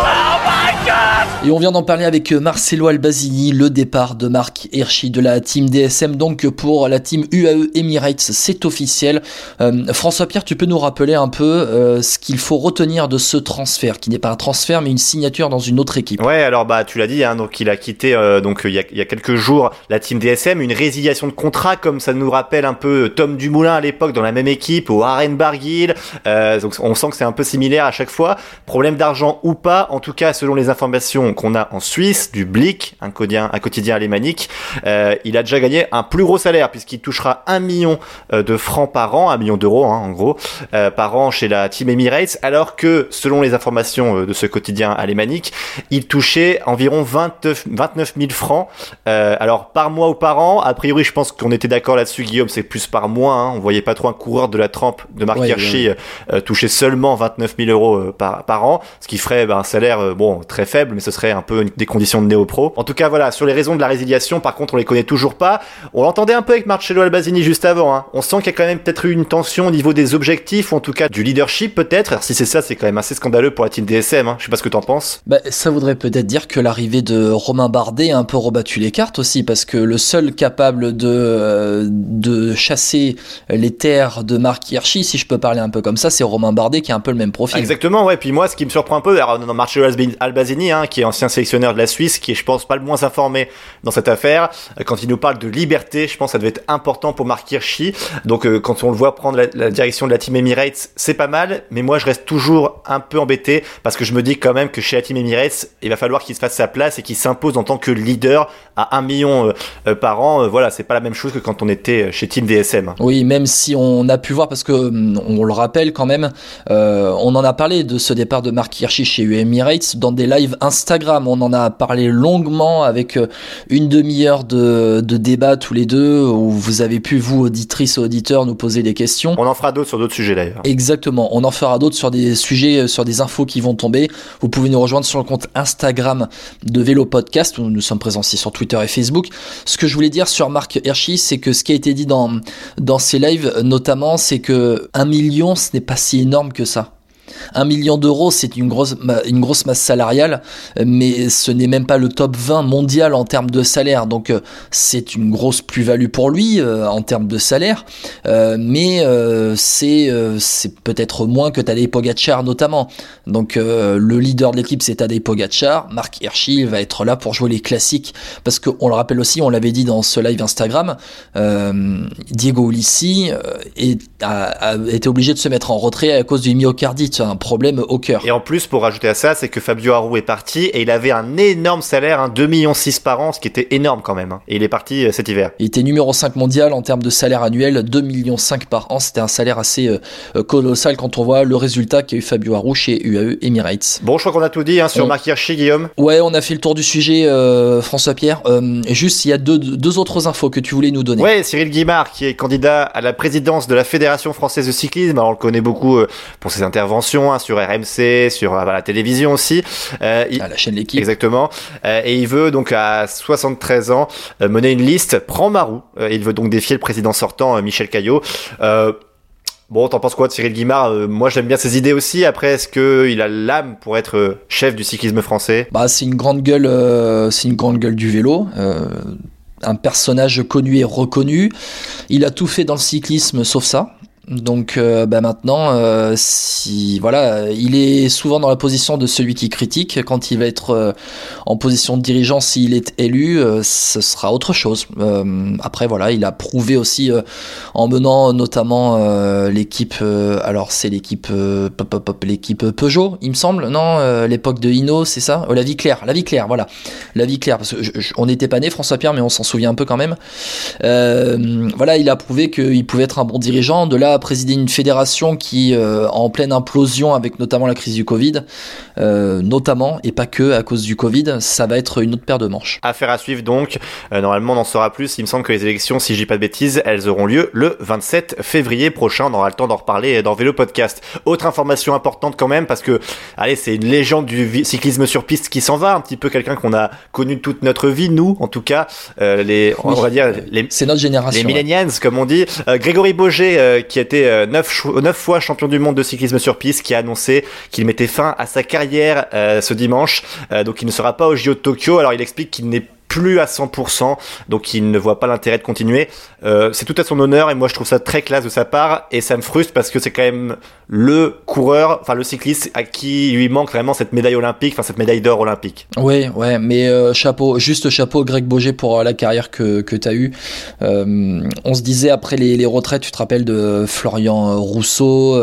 et on vient d'en parler avec Marcelo Albazini, le départ de Marc Hirschi de la team DSM. Donc pour la team UAE Emirates, c'est officiel. Euh, François Pierre, tu peux nous rappeler un peu euh, ce qu'il faut retenir de ce transfert, qui n'est pas un transfert mais une signature dans une autre équipe. Ouais, alors bah tu l'as dit, hein, donc il a quitté euh, donc il y, a, y, a, quelques jours la team DSM, une résiliation de contrat comme ça nous rappelle un peu Tom Dumoulin à l'époque dans la même équipe au Aren Barguil. donc on sent que c'est un peu similaire à chaque fois. Problème d'argent ou pas, en tout cas selon les informations qu'on a en Suisse, du Blick, un quotidien, un quotidien alémanique, euh, il a déjà gagné un plus gros salaire puisqu'il touchera un million euh, de francs par an, un million d'euros hein, en gros, euh, par an chez la Team Emirates, alors que selon les informations de ce quotidien alémanique, il touchait environ 29, 29 000 francs. alors par mois ou par an, a priori je pense qu'on était d'accord là-dessus Guillaume, c'est plus par mois, hein, on voyait pas trop un coureur de la trempe de Marc Hirschi toucher seulement 29 000 euros par, par an, ce qui ferait ben, un salaire bon très faible, mais ce serait un peu des conditions de néo-pro. En tout cas, voilà, sur les raisons de la résiliation, par contre, on les connaît toujours pas. On l'entendait un peu avec Marcello Albazini juste avant. Hein. On sent qu'il y a quand même peut-être eu une tension au niveau des objectifs, ou en tout cas du leadership peut-être. Alors, si c'est ça, c'est quand même assez scandaleux pour la team DSM. Hein. Je sais pas ce que t'en penses. Bah, ça voudrait peut-être dire que l'arrivée de Romain Bardet a un peu rebattu les cartes aussi, parce que le seul capable de, euh, de chasser les terres de Marc Hirschi, si je peux parler un peu comme ça, c'est Romain Bardet qui a un peu le même profil. Exactement, ouais. Puis moi, ce qui me surprend un peu, alors, Marcello Albazini, hein, qui est ancien sélectionneur de la Suisse, qui est, je pense, pas le moins informé dans cette affaire. Quand il nous parle de liberté, je pense que ça devait être important pour Mark Hirschi. Donc, quand on le voit prendre la, direction de la team Emirates, c'est pas mal. Mais moi, je reste toujours un peu embêté parce que je me dis quand même que chez la team Emirates, il va falloir qu'il se fasse sa place et qu'il s'impose en tant que leader à un million par an. voilà, c'est pas la même chose que quand on était chez Team DSM. Oui, même si on a pu voir, parce que hum, on le rappelle quand même, on en a parlé de ce départ de Mark Hirschi chez Emirates dans des lives Instagram. On en a parlé longuement avec euh, une demi-heure de, de débat tous les deux où vous avez pu, vous, auditrices et auditeurs, nous poser des questions. On en fera d'autres sur d'autres sujets d'ailleurs. Exactement. On en fera d'autres sur des sujets, euh, sur des infos qui vont tomber. Vous pouvez nous rejoindre sur le compte Instagram de Vélo Podcast où nous sommes présents aussi sur Twitter et Facebook. Ce que je voulais dire sur Mark Hirschi, c'est que ce qui a été dit dans, dans ces lives, notamment, c'est que un million, ce n'est pas si énorme que ça. Un million d'euros, c'est une grosse, une grosse masse salariale, mais ce n'est même pas le top 20 mondial en termes de salaire. Donc euh, c'est une grosse plus-value pour lui euh, en termes de salaire, euh, mais c'est c'est peut-être moins que Tadej Pogacar notamment. Donc le leader de l'équipe c'est Tadej Pogacar, Marc Hirschi va être là pour jouer les classiques parce qu'on le rappelle aussi, on l'avait dit dans ce live Instagram, Diego Ulissi a, été obligé de se mettre en retrait à cause du myocardite un problème au cœur. Et en plus, pour rajouter à ça, c'est que Fabio Aru est parti et il avait un énorme salaire, un 2,6 millions par an, ce qui était énorme quand même. Hein. Et il est parti euh, cet hiver. Il était numéro 5 mondial en termes de salaire annuel, 2,5 millions par an. C'était un salaire assez euh, colossal quand on voit le résultat qu'a eu Fabio Aru chez UAE Emirates. Bon, je crois qu'on a tout dit hein, sur on... Marc Hirschi, Guillaume. Ouais, on a fait le tour du sujet, euh, François-Pierre. juste, il y a deux, deux, autres infos que tu voulais nous donner. Ouais, Cyril Guimard, qui est candidat à la présidence de la Fédération française de cyclisme. Alors, on le connaît beaucoup pour ses interventions Hein, sur RMC, sur euh, la télévision aussi. Euh, à la chaîne L'équipe. Exactement. Euh, et il veut donc à 73 ans mener une liste. Prends Marou. il veut donc défier le président sortant Michel Caillot. Bon, t'en penses quoi de Cyril Guimard? Moi, j'aime bien ses idées aussi. Après, est-ce que il a l'âme pour être chef du cyclisme français? Bah, c'est une grande gueule. c'est une grande gueule du vélo. un personnage connu et reconnu. Il a tout fait dans le cyclisme, sauf ça. Donc euh, bah maintenant, euh, si voilà, il est souvent dans la position de celui qui critique. Quand il va être euh, en position de dirigeant, s'il est élu, ce sera autre chose. après voilà, il a prouvé aussi en menant notamment l'équipe. alors c'est l'équipe l'équipe Peugeot, il me semble, non L'époque de Hino, c'est ça? La vie claire, la vie claire, voilà, la vie claire. Parce que on n'était pas né François Pierre, mais on s'en souvient un peu quand même. voilà, il a prouvé qu'il pouvait être un bon dirigeant. De là présider une fédération qui, euh, en pleine implosion avec notamment la crise du Covid, euh, notamment et pas que à cause du Covid, ça va être une autre paire de manches. Affaire à suivre donc. Euh, normalement, on en saura plus. Il me semble que les élections, si je dis pas de bêtises, elles auront lieu le 27 février prochain. On aura le temps d'en reparler dans Vélo Podcast. Autre information importante quand même parce que, allez, c'est une légende du cyclisme sur piste qui s'en va, un petit peu quelqu'un qu'on a connu toute notre vie, nous, en tout cas, les, on va dire, les, c'est notre génération, les millennials, comme on dit. Grégory Boger, qui était neuf, neuf fois champion du monde de cyclisme sur piste, qui a annoncé qu'il mettait fin à sa carrière euh, ce dimanche. Euh, donc il ne sera pas au JO de Tokyo. Alors il explique qu'il n'est plus à 100%, donc il ne voit pas l'intérêt de continuer. Euh, c'est tout à son honneur et moi je trouve ça très classe de sa part et ça me frustre parce que c'est quand même le coureur, enfin le cycliste à qui lui manque vraiment cette médaille olympique, enfin cette médaille d'or olympique. Oui, ouais, mais euh, chapeau, juste chapeau Greg Boger pour euh, la carrière que, que tu as eue. on se disait après les, retraites, tu te rappelles de Florian Rousseau,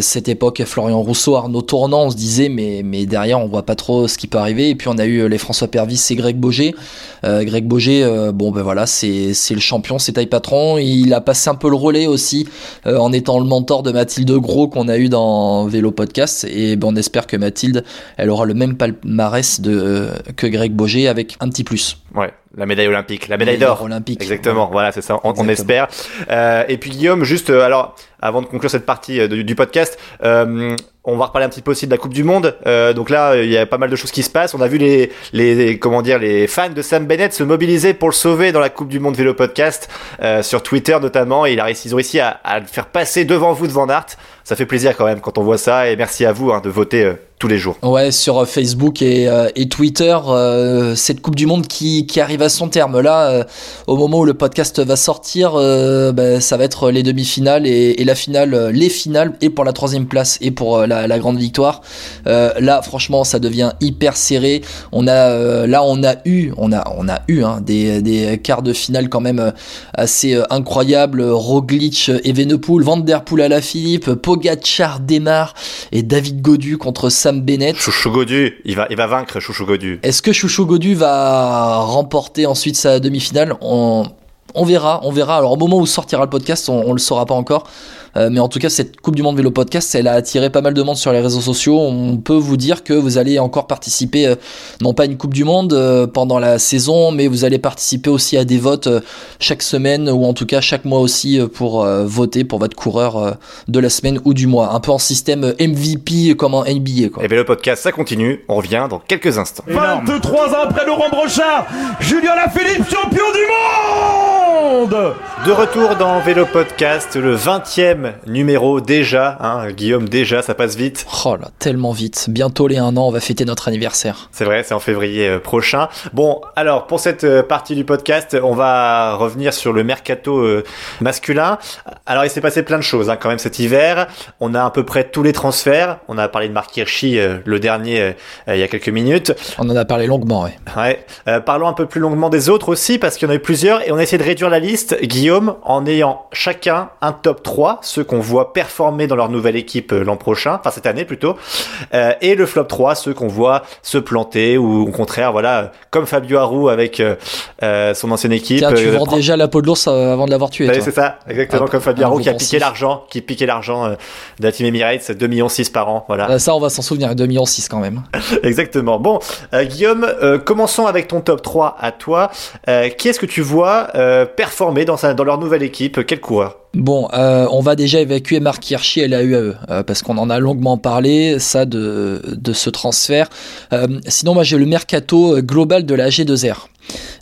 cette époque Florian Rousseau, Arnaud Tournant, on se disait mais, mais derrière on voit pas trop ce qui peut arriver et puis on a eu les François Pervis et Greg Boger. Greg Boger, bon ben voilà, c'est le champion, c'est taille patron. Il a passé un peu le relais aussi en étant le mentor de Mathilde Gros qu'on a eu dans Vélo Podcast et ben, on espère que Mathilde elle aura le même palmarès de, euh, que Greg Boger avec un petit plus. La médaille olympique, la médaille d'or. olympique. Exactement, voilà, c'est ça, on, espère. Euh, et puis Guillaume, juste, euh, alors, avant de conclure cette partie euh, du, podcast, euh, on va reparler un petit peu aussi de la Coupe du Monde. Euh, donc là, il y a pas mal de choses qui se passent. On a vu les, les, comment dire, les fans de Sam Bennett se mobiliser pour le sauver dans la Coupe du Monde Vélo Podcast sur Twitter notamment. Et il a réussi, ils ont réussi à, à, le faire passer devant vous de Van Aert. Ça fait plaisir quand même quand on voit ça. Et merci à vous hein, de voter tous les jours. Ouais, sur Facebook et, et Twitter, cette Coupe du Monde qui, qui, arrive à son terme. Là, au moment où le podcast va sortir, bah, ça va être les demi-finales et, et, la finale, les finales, et pour la troisième place et pour la, la grande victoire. là, franchement, ça devient hyper serré. On a, là, on a eu, on a, on a eu hein, des, des quarts de finale quand même assez incroyables. Roglic, Evenepoel, Van Der Poel à la Philippe, Pogacar démarre et David Godu contre Sam Bennett. Chouchou Godu, il va, il va vaincre Chouchou Godu. Est-ce que Chouchou Godu va remporter ensuite sa demi-finale? On, on verra, on verra. Alors au moment où sortira le podcast, on, on le saura pas encore. Euh, mais en tout cas, cette Coupe du Monde Vélo Podcast, elle a attiré pas mal de monde sur les réseaux sociaux. On peut vous dire que vous allez encore participer, euh, non pas à une Coupe du Monde euh, pendant la saison, mais vous allez participer aussi à des votes chaque semaine ou en tout cas chaque mois aussi pour voter pour votre coureur de la semaine ou du mois. Un peu en système MVP comme en NBA. Quoi. Et Vélo Podcast, ça continue. On revient dans quelques instants. 23 ans après Laurent Brochard, Julien Lafilippe, champion du monde De retour dans Vélo Podcast, le 20e numéro déjà, hein, Guillaume déjà, ça passe vite. Oh là, tellement vite. Bientôt les un an, on va fêter notre anniversaire. C'est vrai, c'est en février euh, prochain. Bon, alors pour cette euh, partie du podcast, on va revenir sur le mercato euh, masculin. Alors il s'est passé plein de choses hein, quand même cet hiver. On a à peu près tous les transferts. On a parlé de Marc Hirschi, le dernier, il y a quelques minutes. On en a parlé longuement, oui. Ouais. parlons un peu plus longuement des autres aussi, parce qu'il y en a eu plusieurs, et on a essayé de réduire la liste, Guillaume, en ayant chacun un top 3 ceux qu'on voit performer dans leur nouvelle équipe euh, l'an prochain, enfin cette année plutôt, euh, et le flop 3, ceux qu'on voit se planter ou au contraire, voilà, comme Fabio Aru avec euh, son ancienne équipe. Tiens, tu vends déjà la peau de l'ours avant de l'avoir tué. c'est ça, exactement comme Fabio Aru qui a piqué l'argent, qui piquait l'argent de la team Emirates, 2 millions 6 par an, voilà. ça, on va s'en souvenir, 2 millions 6 quand même. exactement. Bon, Guillaume, commençons avec ton top 3 à toi. qui est-ce que tu vois performer dans, sa, dans leur nouvelle équipe? Quel coureur? Bon, euh, on va déjà évacuer Marc Hirschi et la UAE, euh, parce qu'on en a longuement parlé, ça, de, ce transfert. Euh, sinon, moi, j'ai le mercato global de la G2R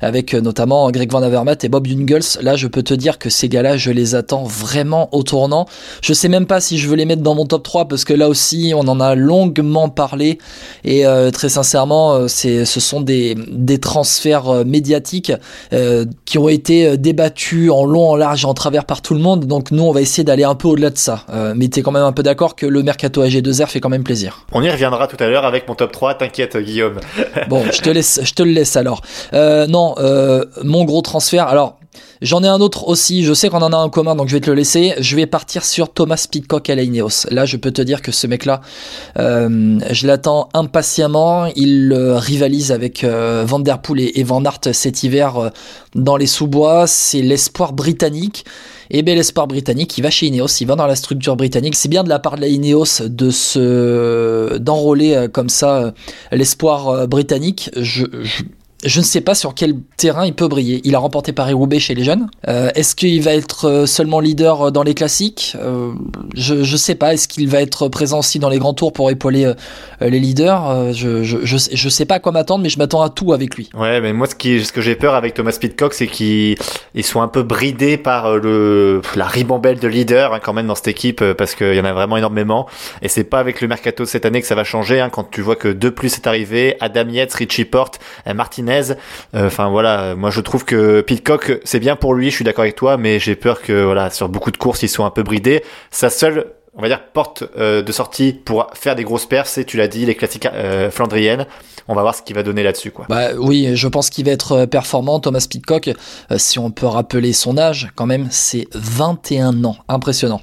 avec euh, notamment Greg Van Avermaet et Bob Jungels. Là, je peux te dire que ces gars-là, je les attends vraiment au tournant. Je sais même pas si je veux les mettre dans mon top 3 parce que là aussi, on en a longuement parlé et euh, très sincèrement, euh, c'est, ce sont des, des transferts médiatiques qui ont été débattus en long, en large et en travers par tout le monde. Donc nous, on va essayer d'aller un peu au-delà de ça. mais t'es quand même un peu d'accord que le mercato AG2R fait quand même plaisir. On y reviendra tout à l'heure avec mon top 3, t'inquiète Guillaume. bon, je te laisse, je te le laisse alors. Non, euh, mon gros transfert. Alors, j'en ai un autre aussi. Je sais qu'on en a un commun, donc je vais te le laisser. Je vais partir sur Thomas Pitcock à la Ineos. Là, je peux te dire que ce mec-là, euh, je l'attends impatiemment. Il euh, rivalise avec Van Der Poel et, Van Aert cet hiver dans les sous-bois. C'est l'espoir britannique. Et bien l'espoir britannique, il va chez Ineos, il va dans la structure britannique. C'est bien de la part de la Ineos de se d'enrôler comme ça l'espoir britannique. je ne sais pas sur quel terrain il peut briller. Il a remporté Paris-Roubaix chez les jeunes. Euh, est-ce qu'il va être euh, seulement leader euh, dans les classiques? Je ne sais pas. Est-ce qu'il va être présent aussi dans les grands tours pour épauler les leaders? Je, je, je, sais pas à quoi m'attendre, mais je m'attends à tout avec lui. Ouais, mais moi ce, que j'ai peur avec Thomas Pitcock, c'est qu'ils sont un peu bridés par le la ribambelle de leaders hein, quand même dans cette équipe, parce qu'il y en a vraiment énormément. Et c'est pas avec le mercato cette année que ça va changer. Hein, quand tu vois que deux plus est arrivé, Adam Yates, Richie Porte, Martinez euh, enfin voilà, moi je trouve que Pitcock c'est bien pour lui, je suis d'accord avec toi, mais j'ai peur que voilà sur beaucoup de courses ils soient un peu bridés. Sa seule on va dire porte euh, de sortie pour faire des grosses pertes, c'est tu l'as dit les classiques euh, flandriennes. On va voir ce qu'il va donner là-dessus quoi. Bah oui, je pense qu'il va être performant Thomas Pitcock si on peut rappeler son âge quand même, c'est 21 ans, impressionnant.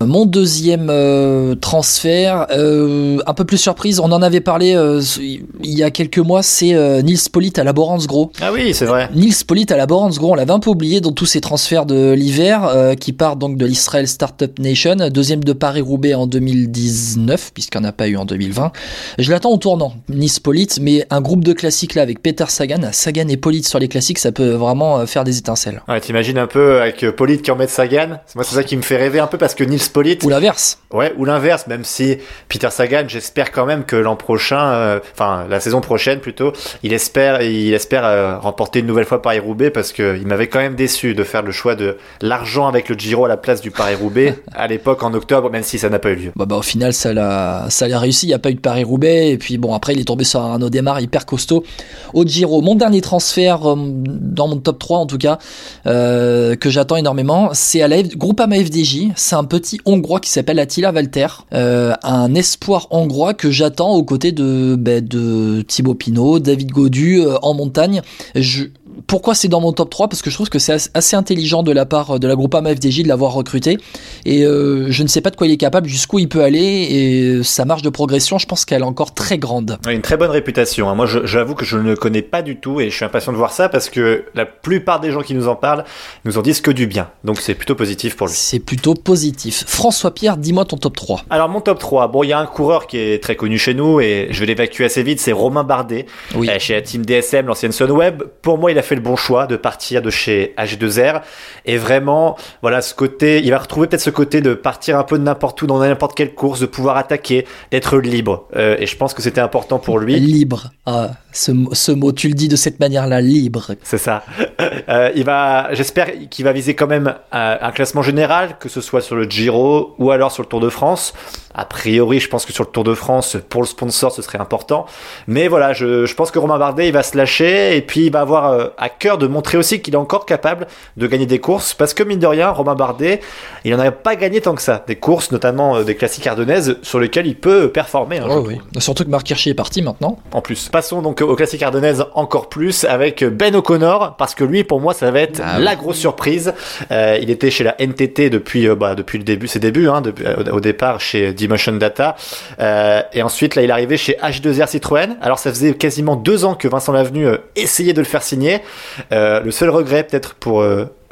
Mon deuxième euh, transfert, euh, un peu plus surprise, on en avait parlé euh, il y a quelques mois, c'est Nils Polit à la Gros. Ah oui, c'est vrai. Nils Polit à la Gros, on l'avait un peu oublié dans tous ces transferts de l'hiver, qui part donc de l'Israel Startup Nation, deuxième de Paris-Roubaix en 2019, puisqu'il n'y en a pas eu en 2020. Je l'attends au tournant, Nils Polit, mais un groupe de classiques là avec Peter Sagan, Sagan et Polit sur les classiques, ça peut vraiment faire des étincelles. Ouais, t'imagines un peu avec Polit qui en met Sagan, moi c'est ça qui me fait rêver un peu parce que Nils Polit. Ou l'inverse. Ouais, ou l'inverse, même si Peter Sagan, j'espère quand même que l'an prochain, euh, enfin la saison prochaine plutôt, il espère, il espère euh, remporter une nouvelle fois Paris-Roubaix parce que il m'avait quand même déçu de faire le choix de l'argent avec le Giro à la place du Paris-Roubaix à l'époque en octobre même si ça n'a pas eu lieu. Bah, bah, au final, ça l'a, réussi. Il n'y a pas eu de Paris-Roubaix. Et puis, bon, après, il est tombé sur un démarre hyper costaud au Giro. Mon dernier transfert, euh, dans mon top 3 en tout cas, euh, que j'attends énormément, c'est à la F- Groupama FDJ. C'est un petit Hongrois qui s'appelle Attila Walter. Euh, un espoir hongrois que j'attends aux côtés de, bah, de Thibaut Pinot, David Godu en montagne. Je, pourquoi c'est dans mon top 3 Parce que je trouve que c'est as- assez intelligent de la part de la Groupama FDJ de l'avoir recruté. Et euh, je ne sais pas de quoi il est capable, jusqu'où il peut aller. Et sa marge de progression, je pense qu'elle est encore très grande. Une très bonne réputation. hein. Moi, j'avoue que je ne le connais pas du tout et je suis impatient de voir ça parce que la plupart des gens qui nous en parlent nous en disent que du bien. Donc c'est plutôt positif pour lui. C'est plutôt positif. François Pierre, dis-moi ton top 3. Alors mon top 3, bon il y a un coureur qui est très connu chez nous et je vais l'évacuer assez vite, c'est Romain Bardet Oui. euh, chez la team DSM, l'ancienne Sunweb. Pour moi il a fait le bon choix de partir de chez H2R et vraiment voilà ce côté, il va retrouver peut-être ce côté de partir un peu de n'importe où dans n'importe quelle course, de pouvoir attaquer, d'être libre Euh, et je pense que c'était important pour lui. Libre. Ah, ce, mot- ce mot, tu le dis de cette manière-là, libre. C'est ça. Euh, il va, j'espère qu'il va viser quand même un, un classement général, que ce soit sur le Giro ou alors sur le Tour de France. A priori, je pense que sur le Tour de France, pour le sponsor, ce serait important. Mais voilà, je, je pense que Romain Bardet, il va se lâcher et puis il va avoir euh, à cœur de montrer aussi qu'il est encore capable de gagner des courses. Parce que mine de rien, Romain Bardet, il n'en a pas gagné tant que ça. Des courses, notamment euh, des classiques ardennaises, sur lesquelles il peut performer. hein, Oh, oui. Surtout que Marc Hirschi est parti maintenant. En plus. Passons donc aux classiques ardennaises encore plus avec Ben O'Connor parce que lui pour moi ça va être Ah la grosse surprise. Euh, il était chez la NTT depuis euh, bah, depuis le début ses débuts hein, depuis, euh, au départ chez D-Motion Data et ensuite là il est arrivé chez H2R Citroën. Alors ça faisait quasiment deux ans que Vincent Lavenu essayait de le faire signer. Le seul regret peut-être pour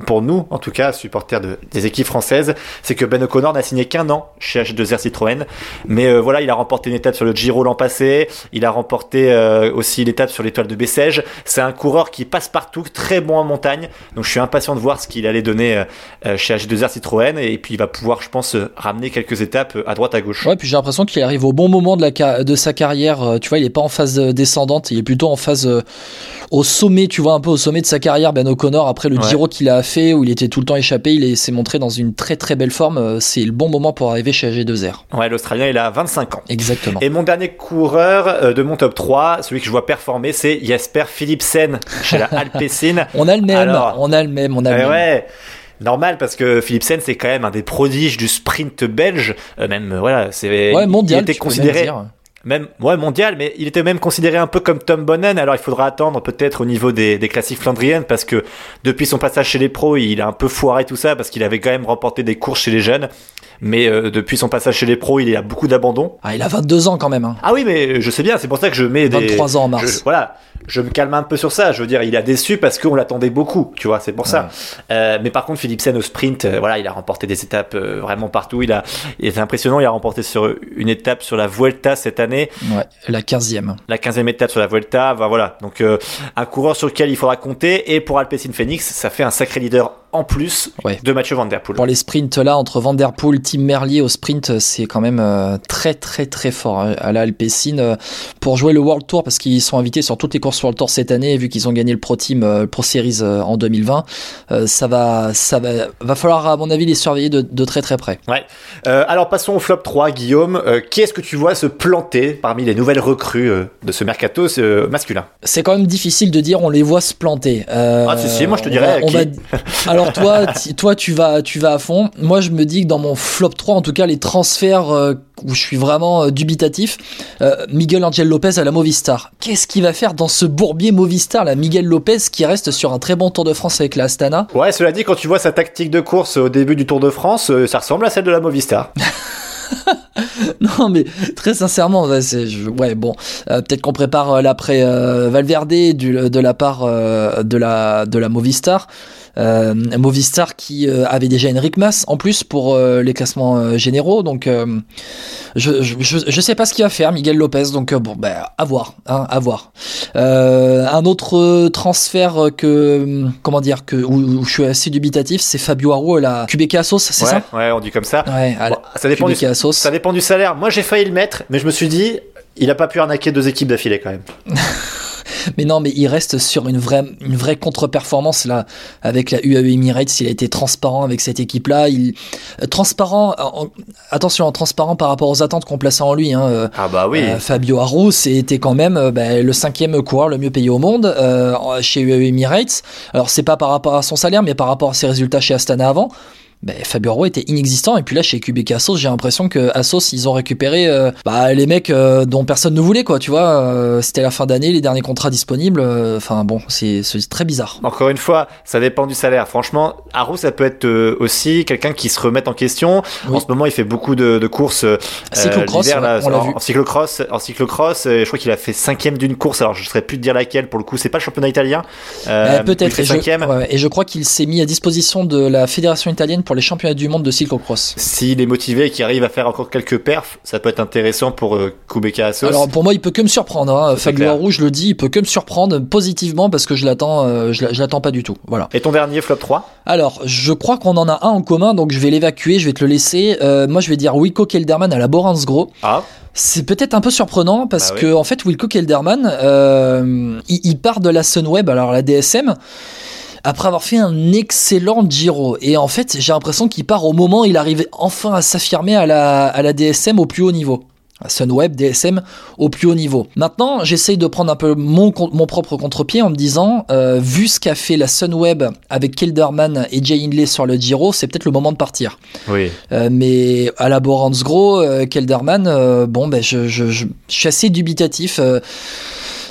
pour nous, en tout cas, supporters de, des équipes françaises, c'est que Ben O'Connor n'a signé qu'un an chez H2R Citroën. Mais euh, voilà, il a remporté une étape sur le Giro l'an passé. Il a remporté euh, aussi l'étape sur l'étoile de Bessèges. C'est un coureur qui passe partout, très bon en montagne. Donc je suis impatient de voir ce qu'il allait donner euh, chez H2R Citroën. Et puis il va pouvoir, je pense, ramener quelques étapes à droite à gauche. Ouais, puis j'ai l'impression qu'il arrive au bon moment de, la de sa carrière. Tu vois, il est pas en phase descendante, il est plutôt en phase au sommet, tu vois, un peu au sommet de sa carrière. Ben O'Connor, après le Ouais. Giro qu'il a fait, où il était tout le temps échappé, il est- s'est montré dans une très très belle forme. Euh, C'est le bon moment pour arriver chez AG2R. Ouais, l'Australien, il a 25 ans. Exactement. Et mon dernier coureur euh, de mon top 3, celui que je vois performer, c'est Jasper Philipsen chez la Alpecin. On a le même, Alors, on a le même, on a le Ouais, même. ouais. Normal parce que Philipsen c'est quand même un des prodiges du sprint belge, Euh, même voilà, c'est Ouais, mondial. il était considéré. Même ouais mondial, mais il était même considéré un peu comme Tom Bonnen. Alors il faudra attendre peut-être au niveau des, des classiques flandriennes parce que depuis son passage chez les pros, il a un peu foiré tout ça parce qu'il avait quand même remporté des courses chez les jeunes. Mais euh, depuis son passage chez les pros, il a beaucoup d'abandon. Ah, il a 22 ans quand même. hein. Ah oui, mais je sais bien, c'est pour ça que je mets des 23 ans en mars. je- voilà, je me calme un peu sur ça. Je veux dire, il a déçu parce qu'on l'attendait beaucoup, tu vois, c'est pour ça. Euh, mais par contre, Philipsen au sprint, euh, voilà, il a remporté des étapes euh, vraiment partout. Il a, il est impressionnant. Il a remporté sur une étape sur la Vuelta cette année, Ouais, la 15e. la 15e étape sur la Vuelta. Bah, voilà, donc un coureur sur lequel il faudra compter. Et pour Alpecin Phoenix, ça fait un sacré leader en plus Ouais. de Mathieu Van Der Poel. Pour les sprints là, entre Van Der Poel, Tim Merlier au sprint, c'est quand même euh, très très très fort hein, à la Alpecin euh, pour jouer le World Tour parce qu'ils sont invités sur toutes les courses World Tour cette année vu qu'ils ont gagné le Pro Team euh, Pro Series euh, en 2020. euh, ça va, ça va, va falloir à mon avis les surveiller de, de très très près. Ouais. Alors passons au flop 3, Guillaume. Qui est-ce que tu vois se planter parmi les nouvelles recrues de ce mercato masculin? C'est quand même difficile de dire on les voit se planter. Ah, si, si, moi, je te on dirais on va- Alors toi, toi tu vas, tu vas à fond. Moi je me dis que dans mon flop 3, en tout cas les transferts où je suis vraiment euh, dubitatif, euh, Miguel Angel Lopez à la Movistar. Qu'est-ce qu'il va faire dans ce bourbier Movistar là, Miguel Lopez qui reste sur un très bon Tour de France avec la Astana? Ouais, cela dit, quand tu vois sa tactique de course au début du Tour de France, euh, ça ressemble à celle de la Movistar. Non mais très sincèrement, ouais, c'est, je- ouais bon, euh, peut-être qu'on prépare euh, l'après euh, Valverde du- de la part de la de la Movistar. Euh, Movistar qui euh, avait déjà Enric Mas en plus pour euh, les classements euh, généraux donc euh, je, je, je, je sais pas ce qu'il va faire Miguel Lopez donc bon ben à voir hein, à voir Euh, un autre transfert que comment dire que où, où je suis assez dubitatif c'est Fabio Aru à la QBK Assos c'est ouais, ça? ouais, on dit comme ça. ouais Bon, ça, dépend du, ça dépend du salaire. Moi, j'ai failli le mettre, mais je me suis dit, il a pas pu arnaquer deux équipes d'affilée quand même. mais non, mais il reste sur une vraie, une vraie contre-performance là avec la UAE Emirates. Il a été transparent avec cette équipe-là. Il euh, transparent. en- attention, transparent par rapport aux attentes qu'on plaçait en lui. Hein, euh, Ah bah oui. euh, Fabio Aru, c'était quand même bah, le cinquième coureur le mieux payé au monde euh, chez UAE Emirates. Alors c'est pas par rapport à son salaire, mais par rapport à ses résultats chez Astana avant. Ben, Fabio Aru était inexistant et puis là chez QBK Assos j'ai l'impression que Assos ils ont récupéré euh, bah, les mecs euh, dont personne ne voulait quoi tu vois euh, c'était la fin d'année les derniers contrats disponibles enfin bon c'est très bizarre Encore une fois, ça dépend du salaire. Franchement, Haru, ça peut être aussi quelqu'un qui se remette en question. Oui. En ce moment, il fait beaucoup de, de courses Cyclocross, là, on en, vu. en cyclocross. En cyclocross, je crois qu'il a fait cinquième d'une course. Alors, je ne saurais plus te dire laquelle. Pour le coup, c'est pas le championnat italien. Euh, peut-être et, je- cinquième. ouais, et je crois qu'il s'est mis à disposition de la fédération italienne pour les championnats du monde de cyclocross S'il est motivé et qu'il arrive à faire encore quelques perfs, ça peut être intéressant pour euh, Kubeka Assos. Alors pour moi, il peut que me surprendre. Hein. Aru, je le dis, il peut que me surprendre positivement parce que je l'attends, euh, je l'a- je l'attends pas du tout. Voilà. Et ton dernier flop 3 Alors, je crois qu'on en a un en commun, donc je vais l'évacuer, je vais te le laisser. Euh, moi, je vais dire Wilco Kelderman à la Gros. Ah, C'est peut-être un peu surprenant parce Bah oui. que en fait, Wilco Kelderman, euh, il, il part de la Sunweb, alors la DSM. Après avoir fait un excellent Giro. Et en fait, j'ai l'impression qu'il part au moment où il arrivait enfin à s'affirmer à la, à la DSM au plus haut niveau. Sunweb, DSM au plus haut niveau. Maintenant, j'essaye de prendre un peu mon, mon propre contre-pied en me disant, euh, vu ce qu'a fait la Sunweb avec Kelderman et Jay Hindley sur le Giro, c'est peut-être le moment de partir. oui. Euh, mais à la Boransgro, euh, Kelderman, bon, ben, je, je, je, je suis assez dubitatif.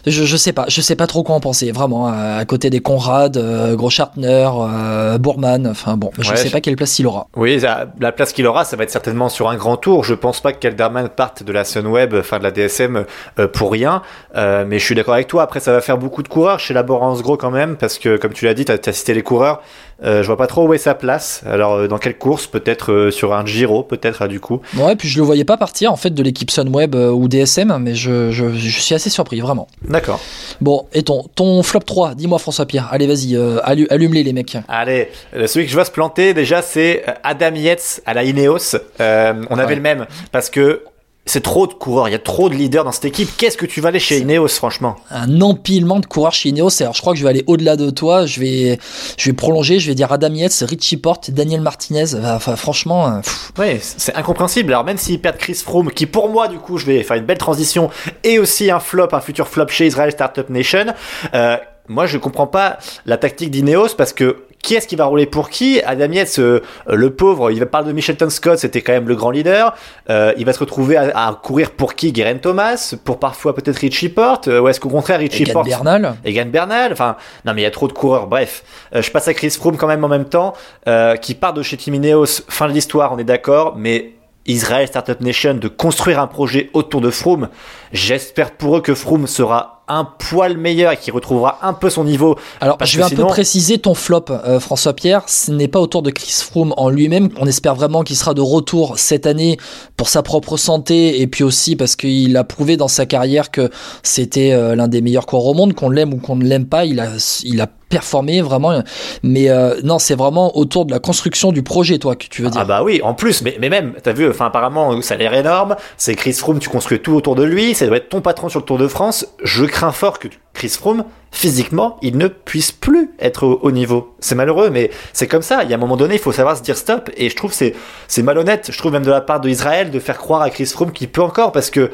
Euh, je, je sais pas, je sais pas trop quoi en penser, vraiment. À, côté des Conrad, euh, Groschartner, euh, Bourman, enfin bon, je Ouais, sais pas quelle place il aura. Oui, la, la place qu'il aura, ça va être certainement sur un grand tour. Je pense pas que Kelderman parte de la Sunweb, enfin de la DSM, euh, pour rien. Euh, mais je suis d'accord avec toi. Après, ça va faire beaucoup de coureurs chez la Gros quand même, parce que comme tu l'as dit, tu as, cité les coureurs. Euh, je vois pas trop où est sa place. Alors, euh, dans quelle course Peut-être euh, sur un Giro, peut-être, du coup. Ouais, puis je le voyais pas partir en fait de l'équipe Sunweb ou DSM, mais je, je, je suis assez surpris, vraiment. D'accord. Bon, et ton, ton flop 3, dis-moi François Pierre, allez vas-y, euh, allu- allume-les les mecs. Allez, celui que je vois se planter, déjà, c'est Adam Yates à la Ineos. Euh, on avait Ouais. le même, parce que c'est trop de coureurs, il y a trop de leaders dans cette équipe. Qu'est-ce que tu vas aller chez Ineos, franchement? un empilement de coureurs chez Ineos. Alors, je crois que je vais aller au-delà de toi. Je vais, je vais prolonger. Je vais dire Adam Yates, Richie Porte, Daniel Martinez. Enfin, franchement, euh, pff, Ouais, c'est incrompréhensible. Alors même s'ils perdent Chris Froome, qui pour moi du coup, je vais faire une belle transition, et aussi un flop, un futur flop chez Israel Startup Nation. Euh, moi, je comprends pas la tactique d'Ineos parce que qui est-ce qui va rouler pour qui? Adam Yates, euh, le pauvre, il va parler de Michelton Scott, c'était quand même le grand leader. Euh, il va se retrouver à, à courir pour qui? Guerin Thomas, pour parfois peut-être Richie Porte, euh, ou est-ce qu'au contraire Richie Egan Porte Bernal. Egan Bernal, enfin, non mais il y a trop de coureurs, bref. Euh, je passe à Chris Froome quand même en même temps, euh, qui part de chez Team Ineos, fin de l'histoire, on est d'accord, mais Israel Startup Nation de construire un projet autour de Froome, j'espère pour eux que Froome sera un poil meilleur et qu'il retrouvera un peu son niveau. Alors, je vais un sinon- peu préciser ton flop, euh, François Pierre. Ce n'est pas autour de Chris Froome en lui-même. On espère vraiment qu'il sera de retour cette année pour sa propre santé et puis aussi parce qu'il a prouvé dans sa carrière que c'était euh, l'un des meilleurs coureurs au monde, qu'on l'aime ou qu'on ne l'aime pas. Il a, il a performé vraiment. Mais euh, non, c'est vraiment autour de la construction du projet, toi, que tu veux dire. Ah bah oui, en plus, mais, mais même, t'as vu, enfin apparemment, ça a l'air énorme, c'est Chris Froome, tu construis tout autour de lui, ça doit être ton patron sur le Tour de France, je crains fort que Chris Froome, physiquement, il ne puisse plus être au niveau. C'est malheureux, mais c'est comme ça, il y a un moment donné, il faut savoir se dire stop, et je trouve c'est c'est malhonnête, je trouve même de la part d'Israël de faire croire à Chris Froome qu'il peut encore, parce que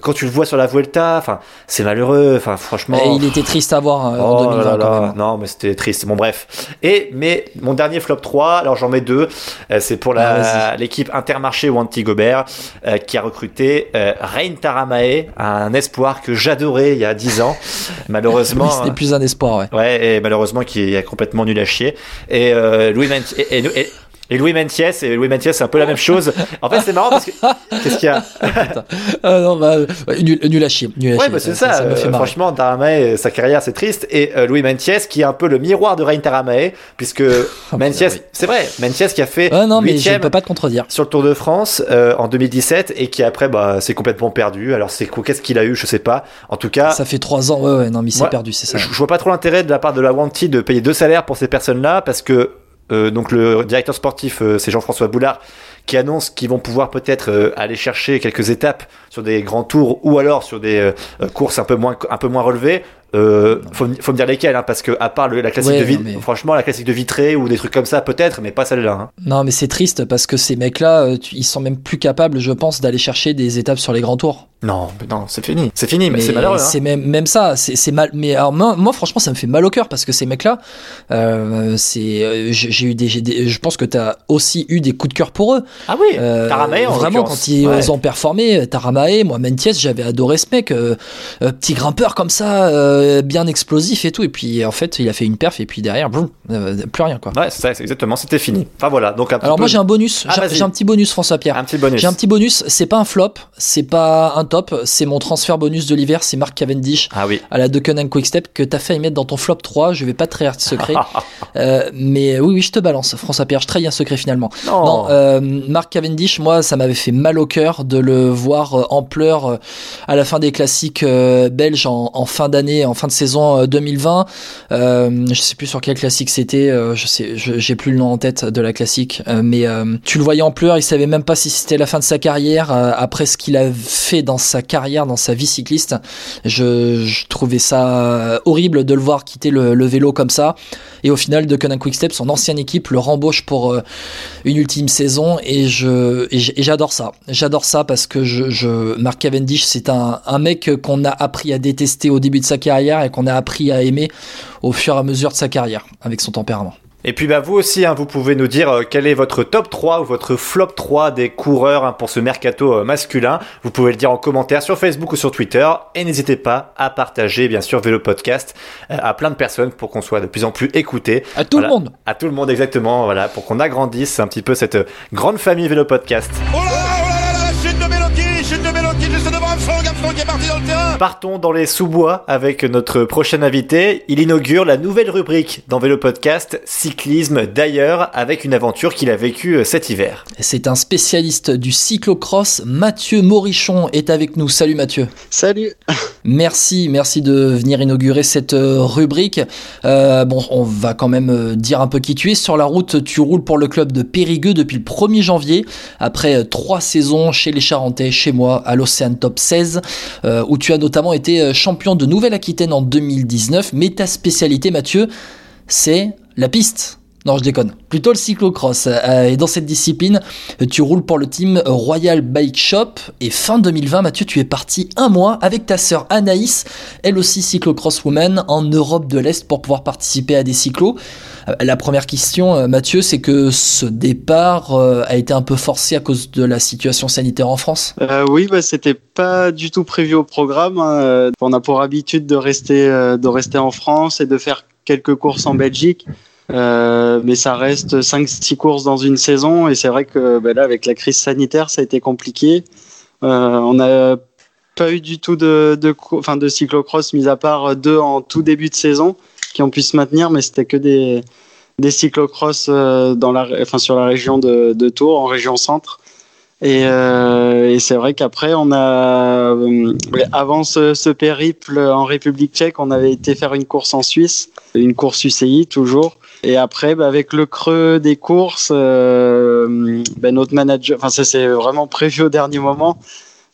quand tu le vois sur la Vuelta, enfin, c'est malheureux, enfin franchement... Et il était triste à voir euh, en Oh 2020 là là, quand même. non, mais c'était triste. Bon, bref. Et, mais mon dernier flop 3, alors j'en mets deux. Euh, c'est pour Ah, la, l'équipe Intermarché Wanty Gobert, euh, qui a recruté euh, Rein Taramae, un espoir que j'adorais il y a 10 ans. Malheureusement. Oui, C'était plus un espoir, ouais. Ouais, et malheureusement qui est complètement nul à chier. Et euh, Louis Menti- et, et- et- et Louis Mentiès, et Louis Mentiès, c'est un peu la même chose. En fait, c'est marrant parce que qu'est-ce qu'il y a Ah non, bah, nul, nul à chier. Nul à Ouais, chier, bah c'est ça. ça me fait euh, franchement, Taramae, sa carrière, c'est triste. Et euh, Louis Mentiès, qui est un peu le miroir de Rein Taramae, puisque Mentiès, oui. c'est vrai, Mentiès qui a fait Ouais, non, mais je huitième peux pas te contredire. sur le Tour de France euh, en 2017 et qui après, bah, s'est complètement perdu. Alors c'est quoi Qu'est-ce qu'il a eu Je sais pas. En tout cas, Ça fait trois ans, ouais, ouais, non, mais Moi, perdu, c'est ça. je, je vois pas trop l'intérêt de la part de la Wanty de payer deux salaires pour ces personnes-là parce que euh, donc le directeur sportif euh, c'est Jean-François Boulard qui annonce qu'ils vont pouvoir peut-être euh, aller chercher quelques étapes sur des grands tours ou alors sur des courses un peu moins un peu moins relevées. Euh, faut, me- faut me dire lesquels, hein, parce que à part le- la classique Ouais, de Vitré, mais- franchement, la classique de Vitré ou des trucs comme ça, peut-être, mais pas celle-là. hein. Non, mais c'est triste parce que ces mecs-là, euh, ils sont même plus capables, je pense, d'aller chercher des étapes sur les grands tours. Non, mais non, c'est fini. C'est fini, mais, c'est malheureux. hein. C'est même, même ça, c'est mal. Mais alors, moi, moi, franchement, ça me fait mal au cœur parce que ces mecs-là, euh, c'est, j'ai eu des, je pense que t'as aussi eu des coups de cœur pour eux. Ah oui, Euh, Taramae, en vraiment quand ils Ouais. ont performé Taramae moi Mentiès j'avais adoré ce mec petit grimpeur comme ça euh, bien explosif et tout. Et puis en fait il a fait une perf et puis derrière boum, euh, plus rien quoi. Ouais, c'est exactement, c'était fini. Enfin voilà, donc un alors peu- moi j'ai un bonus. Ah, j'ai un petit bonus François Pierre un petit bonus. j'ai un petit bonus. C'est pas un flop c'est pas un top. C'est mon transfert bonus de l'hiver. C'est Mark Cavendish Ah oui. à la Deceuninck Quickstep que t'as fait y mettre dans ton flop 3 je vais pas trahir de secret. Euh, mais oui oui je te balance François Pierre je trahis un secret finalement. Non. non, Mark Cavendish, moi, ça m'avait fait mal au cœur de le voir en pleurs à la fin des classiques belges en, en fin d'année, en fin de saison euh, 2020. Euh, je sais plus sur quel classique c'était, euh, je sais, j'ai plus le nom en tête de la classique, euh, mais euh, tu le voyais en pleurs, il savait même pas si c'était la fin de sa carrière euh, après ce qu'il a fait dans sa carrière, dans sa vie cycliste. Je, trouvais ça euh, horrible de le voir quitter le, vélo comme ça. Et au final, de Conan Quickstep, son ancienne équipe le rembauche pour euh, une ultime saison et je j'adore ça. J'adore ça parce que je, Mark Cavendish, c'est un mec qu'on a appris à détester au début de sa carrière et qu'on a appris à aimer au fur et à mesure de sa carrière avec son tempérament. Et puis bah vous aussi, hein, vous pouvez nous dire euh, quel est votre top 3 ou votre flop 3 des coureurs hein, pour ce mercato euh, masculin. Vous pouvez le dire en commentaire sur Facebook ou sur Twitter. Et n'hésitez pas à partager bien sûr Vélo Podcast euh, à plein de personnes pour qu'on soit de plus en plus écoutés. À tout Voilà. le monde. À tout le monde exactement, voilà, pour qu'on agrandisse un petit peu cette grande famille Vélo Podcast. Oh qui est parti dans le terrain. Partons dans les sous-bois avec notre prochain invité. Il inaugure la nouvelle rubrique dans Vélo Podcast, cyclisme d'ailleurs, avec une aventure qu'il a vécue euh, cet hiver. C'est un spécialiste du cyclocross. Mathieu Morichon est avec nous. Salut Mathieu. Salut. Merci, merci de venir inaugurer cette euh, rubrique. Euh, bon, on va quand même dire un peu qui tu es. Sur la route, tu roules pour le club de Périgueux depuis le 1er janvier, après trois saisons chez les Charentais, chez moi, à l'Océan Top 16, euh, où tu as notamment été euh, champion de Nouvelle-Aquitaine en 2019. Mais ta spécialité, Mathieu, c'est la piste. Non, je déconne. Plutôt le cyclocross. Euh, et dans cette discipline, tu roules pour le team Royal Bike Shop. Et fin 2020, Mathieu, tu es parti un mois avec ta sœur Anaïs, elle aussi cyclocross woman, en Europe de l'Est pour pouvoir participer à des cyclos. Euh, La première question, euh, Mathieu, c'est que ce départ a été un peu forcé à cause de la situation sanitaire en France? Oui, bah, c'était pas du tout prévu au programme. hein. On a pour habitude de rester, de rester en France et de faire quelques courses en Belgique. Euh, mais ça reste 5-6 courses dans une saison et c'est vrai que bah, là avec la crise sanitaire ça a été compliqué. Euh, on n'a pas eu du tout de, de, enfin, de cyclocross mis à part deux en tout début de saison qui ont pu se maintenir mais c'était que des, des cyclocross euh, dans la, enfin, sur la région de, de Tours en région centre. Et, euh, et c'est vrai qu'après, on a, euh, avant ce, ce périple en République tchèque, on avait été faire une course en Suisse, une course UCI toujours. Et après, bah, avec le creux des courses, euh, bah, notre manager, enfin ça c'est vraiment prévu au dernier moment.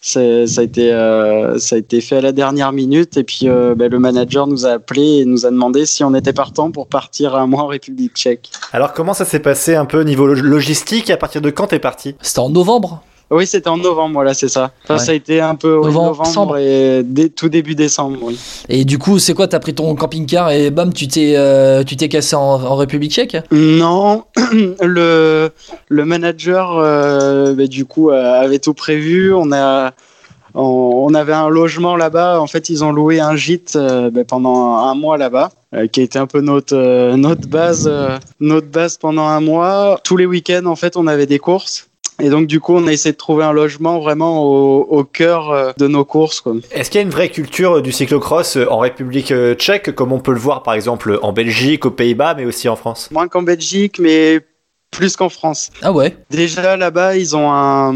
Ça a, été, euh, ça a été fait à la dernière minute et puis euh, bah, le manager nous a appelé et nous a demandé si on était partant pour partir un mois en République tchèque. Alors comment ça s'est passé un peu niveau lo- logistique? Et à partir de quand t'es parti? C'était en novembre Oui, c'était en novembre, voilà, c'est ça. Enfin, Ouais. Ça a été un peu oui, Novembre, décembre. et dès, tout début décembre. Oui. Et du coup, c'est quoi T'as pris ton camping-car et bam, tu t'es euh, tu t'es cassé en, en République tchèque? Non, le, le manager, euh, bah, du coup, euh, avait tout prévu. On, a, on, on avait un logement là-bas. En fait, ils ont loué un gîte euh, bah, pendant un mois là-bas. qui a été un peu notre euh, notre base euh, notre base pendant un mois tous les week-ends en fait on avait des courses et donc du coup on a essayé de trouver un logement vraiment au, au cœur euh, de nos courses. Est-ce qu'il y a une vraie culture du cyclocross euh, en République euh, tchèque, comme on peut le voir par exemple en Belgique, aux Pays-Bas, mais aussi en France? Moins qu'en Belgique mais plus qu'en France Ah ouais? Déjà là-bas, ils ont un,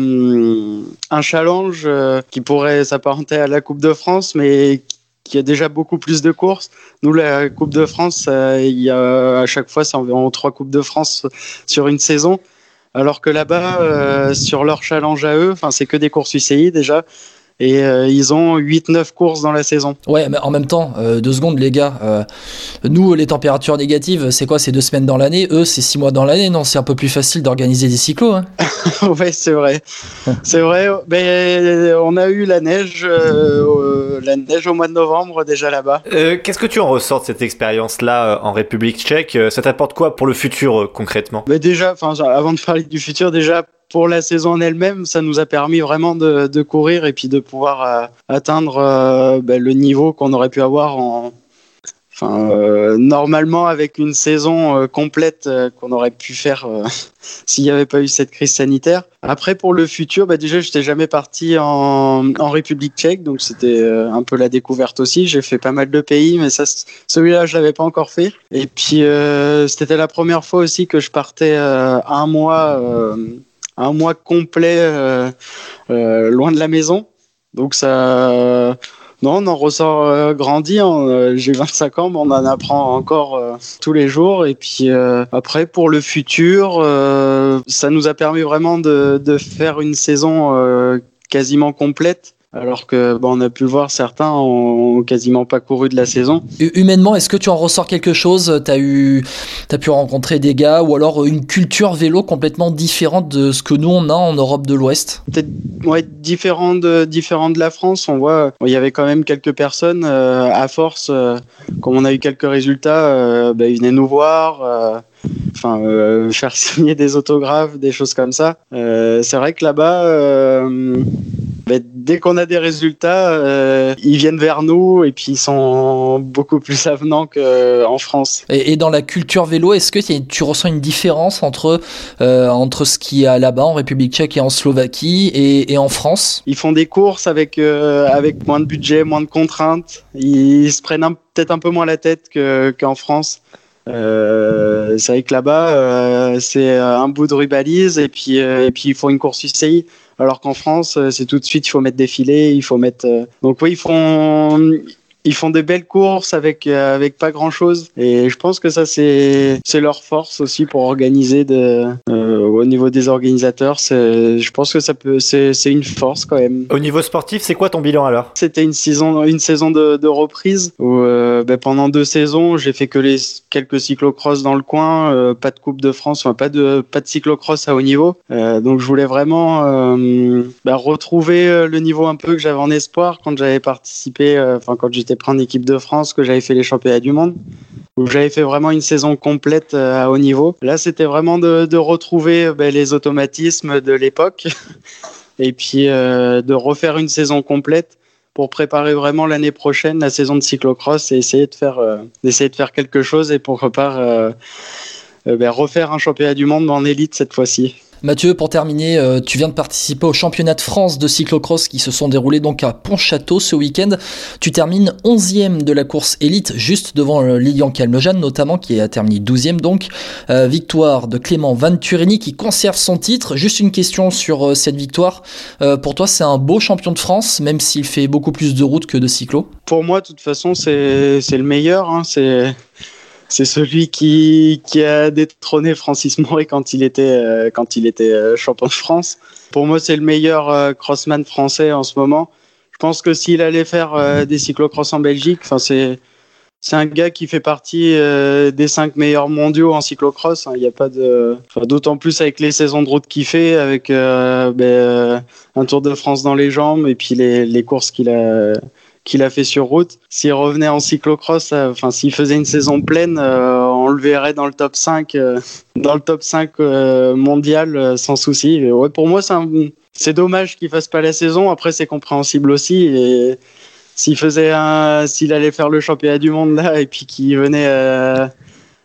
un challenge euh, qui pourrait s'apparenter à la Coupe de France, mais qui a déjà beaucoup plus de courses. Nous, la Coupe de France, euh, il y a, à chaque fois, c'est environ trois Coupes de France sur une saison. Alors que là-bas, euh, sur leur challenge à eux, enfin, c'est que des courses UCI déjà. Et euh, ils ont 8-9 courses dans la saison. Ouais, mais en même temps, euh, deux secondes les gars, euh, nous les températures négatives, c'est quoi C'est deux semaines dans l'année, eux c'est six mois dans l'année, non C'est un peu plus facile d'organiser des cyclos. Hein ouais, c'est vrai. c'est vrai, mais on a eu la neige, la neige au mois de novembre déjà là-bas. Qu'est-ce que tu en ressors de cette expérience-là en République tchèque? Ça t'apporte quoi pour le futur concrètement? Mais Déjà, avant de parler du futur, déjà pour la saison en elle-même, ça nous a permis vraiment de, courir et puis de pouvoir euh, atteindre euh, ben, le niveau qu'on aurait pu avoir en, Enfin, euh, normalement, avec une saison complète qu'on aurait pu faire s'il n'y avait pas eu cette crise sanitaire. Après, pour le futur, bah, déjà, je n'étais jamais parti en, République tchèque, donc c'était un peu la découverte aussi. J'ai fait pas mal de pays, mais celui-là, je l'avais pas encore fait. Et puis, c'était la première fois aussi que je partais un mois un mois complet euh, euh, loin de la maison. Donc ça, non, on en ressort euh, grandi. Hein. J'ai 25 ans, mais on en apprend encore tous les jours. Et puis après, pour le futur, ça nous a permis vraiment de, de faire une saison quasiment complète alors que bon, on a pu le voir, certains ont quasiment pas couru de la saison. Humainement, est-ce que tu en ressors quelque chose? Tu as, eu, as pu rencontrer des gars ou alors une culture vélo complètement différente de ce que nous on a en Europe de l'Ouest? Peut-être ouais, différent, de, différent de la France. On voit, il y avait quand même quelques personnes, euh, à force, euh, comme on a eu quelques résultats, euh, bah, ils venaient nous voir enfin faire signer des autographes, des choses comme ça. c'est vrai que là-bas, dès qu'on a des résultats, euh, ils viennent vers nous et puis ils sont beaucoup plus avenants qu'en France. Et, dans la culture vélo, est-ce que tu ressens une différence entre, euh, entre ce qu'il y a là-bas en République tchèque et en Slovaquie et, en France? Ils font des courses avec, euh, avec moins de budget, moins de contraintes. Ils se prennent peut-être un peu moins la tête qu'en France. C'est vrai que là-bas, c'est un bout de rubalise et puis, et puis ils font une course UCI. Alors qu'en France, euh, c'est tout de suite, il faut mettre des filets, il faut mettre. Euh, donc oui, ils font ils font des belles courses avec euh, avec pas grand chose et je pense que ça c'est c'est leur force aussi pour organiser de euh, au niveau des organisateurs. C'est je pense que ça peut c'est c'est une force quand même. Au niveau sportif c'est quoi ton bilan alors? C'était une saison une saison de, de reprise où euh, ben, pendant deux saisons j'ai fait que les quelques cyclocross dans le coin euh, pas de coupe de France enfin pas de pas de cyclocross à haut niveau. Donc je voulais vraiment ben, retrouver le niveau un peu que j'avais en espoir quand j'avais participé enfin quand j'étais prendre équipe de France, que j'avais fait les championnats du monde, où j'avais fait vraiment une saison complète euh, à haut niveau. Là, c'était vraiment de, retrouver euh, ben, les automatismes de l'époque et puis euh, de refaire une saison complète pour préparer vraiment l'année prochaine la saison de cyclocross et essayer de faire, d'essayer de faire quelque chose et pour ben, refaire un championnat du monde en élite cette fois-ci. Mathieu, pour terminer, euh, tu viens de participer au championnat de France de cyclocross qui se sont déroulés donc à Pontchâteau ce week-end. Tu termines 11e de la course élite, juste devant euh, Lilian Calmejane notamment, qui a terminé 12e donc. Euh, victoire de Clément Van Turini qui conserve son titre. Juste une question sur cette victoire. pour toi, c'est un beau champion de France, même s'il fait beaucoup plus de routes que de cyclo Pour moi, de toute façon, c'est le meilleur. Hein. C'est c'est celui qui, qui a détrôné Francis Moret quand il était, euh, quand il était euh, champion de France. Pour moi, c'est le meilleur euh, crossman français en ce moment. Je pense que s'il allait faire des cyclocross en Belgique, c'est un gars qui fait partie des cinq meilleurs mondiaux en cyclocross. Hein. Il n'y a pas de, d'autant plus avec les saisons de route qu'il fait, avec ben, un Tour de France dans les jambes et puis les, les courses qu'il a qu'il a fait sur route. S'il revenait en cyclocross, euh, enfin s'il faisait une saison pleine, euh, on le verrait dans le top 5, euh, dans le top 5 mondial sans souci. pour moi, c'est dommage qu'il fasse pas la saison. Après, c'est compréhensible aussi. Et s'il faisait s'il allait faire le championnat du monde là et puis qu'il venait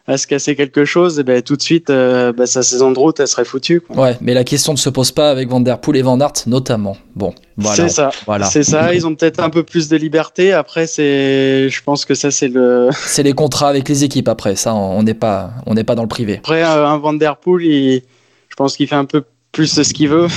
à se casser quelque chose, et eh ben, tout de suite, euh, bah, sa saison de route, elle serait foutue. Ouais, mais la question ne se pose pas avec Van Der Poel et Van Aert notamment. Bon, voilà. C'est ça. Voilà. C'est ça. Ils ont peut-être un peu plus de liberté. Après, c'est, je pense que ça, c'est le. C'est les contrats avec les équipes. Après, ça, on n'est pas, on n'est pas dans le privé. Après, un Van Der Poel, je pense qu'il fait un peu plus ce qu'il veut.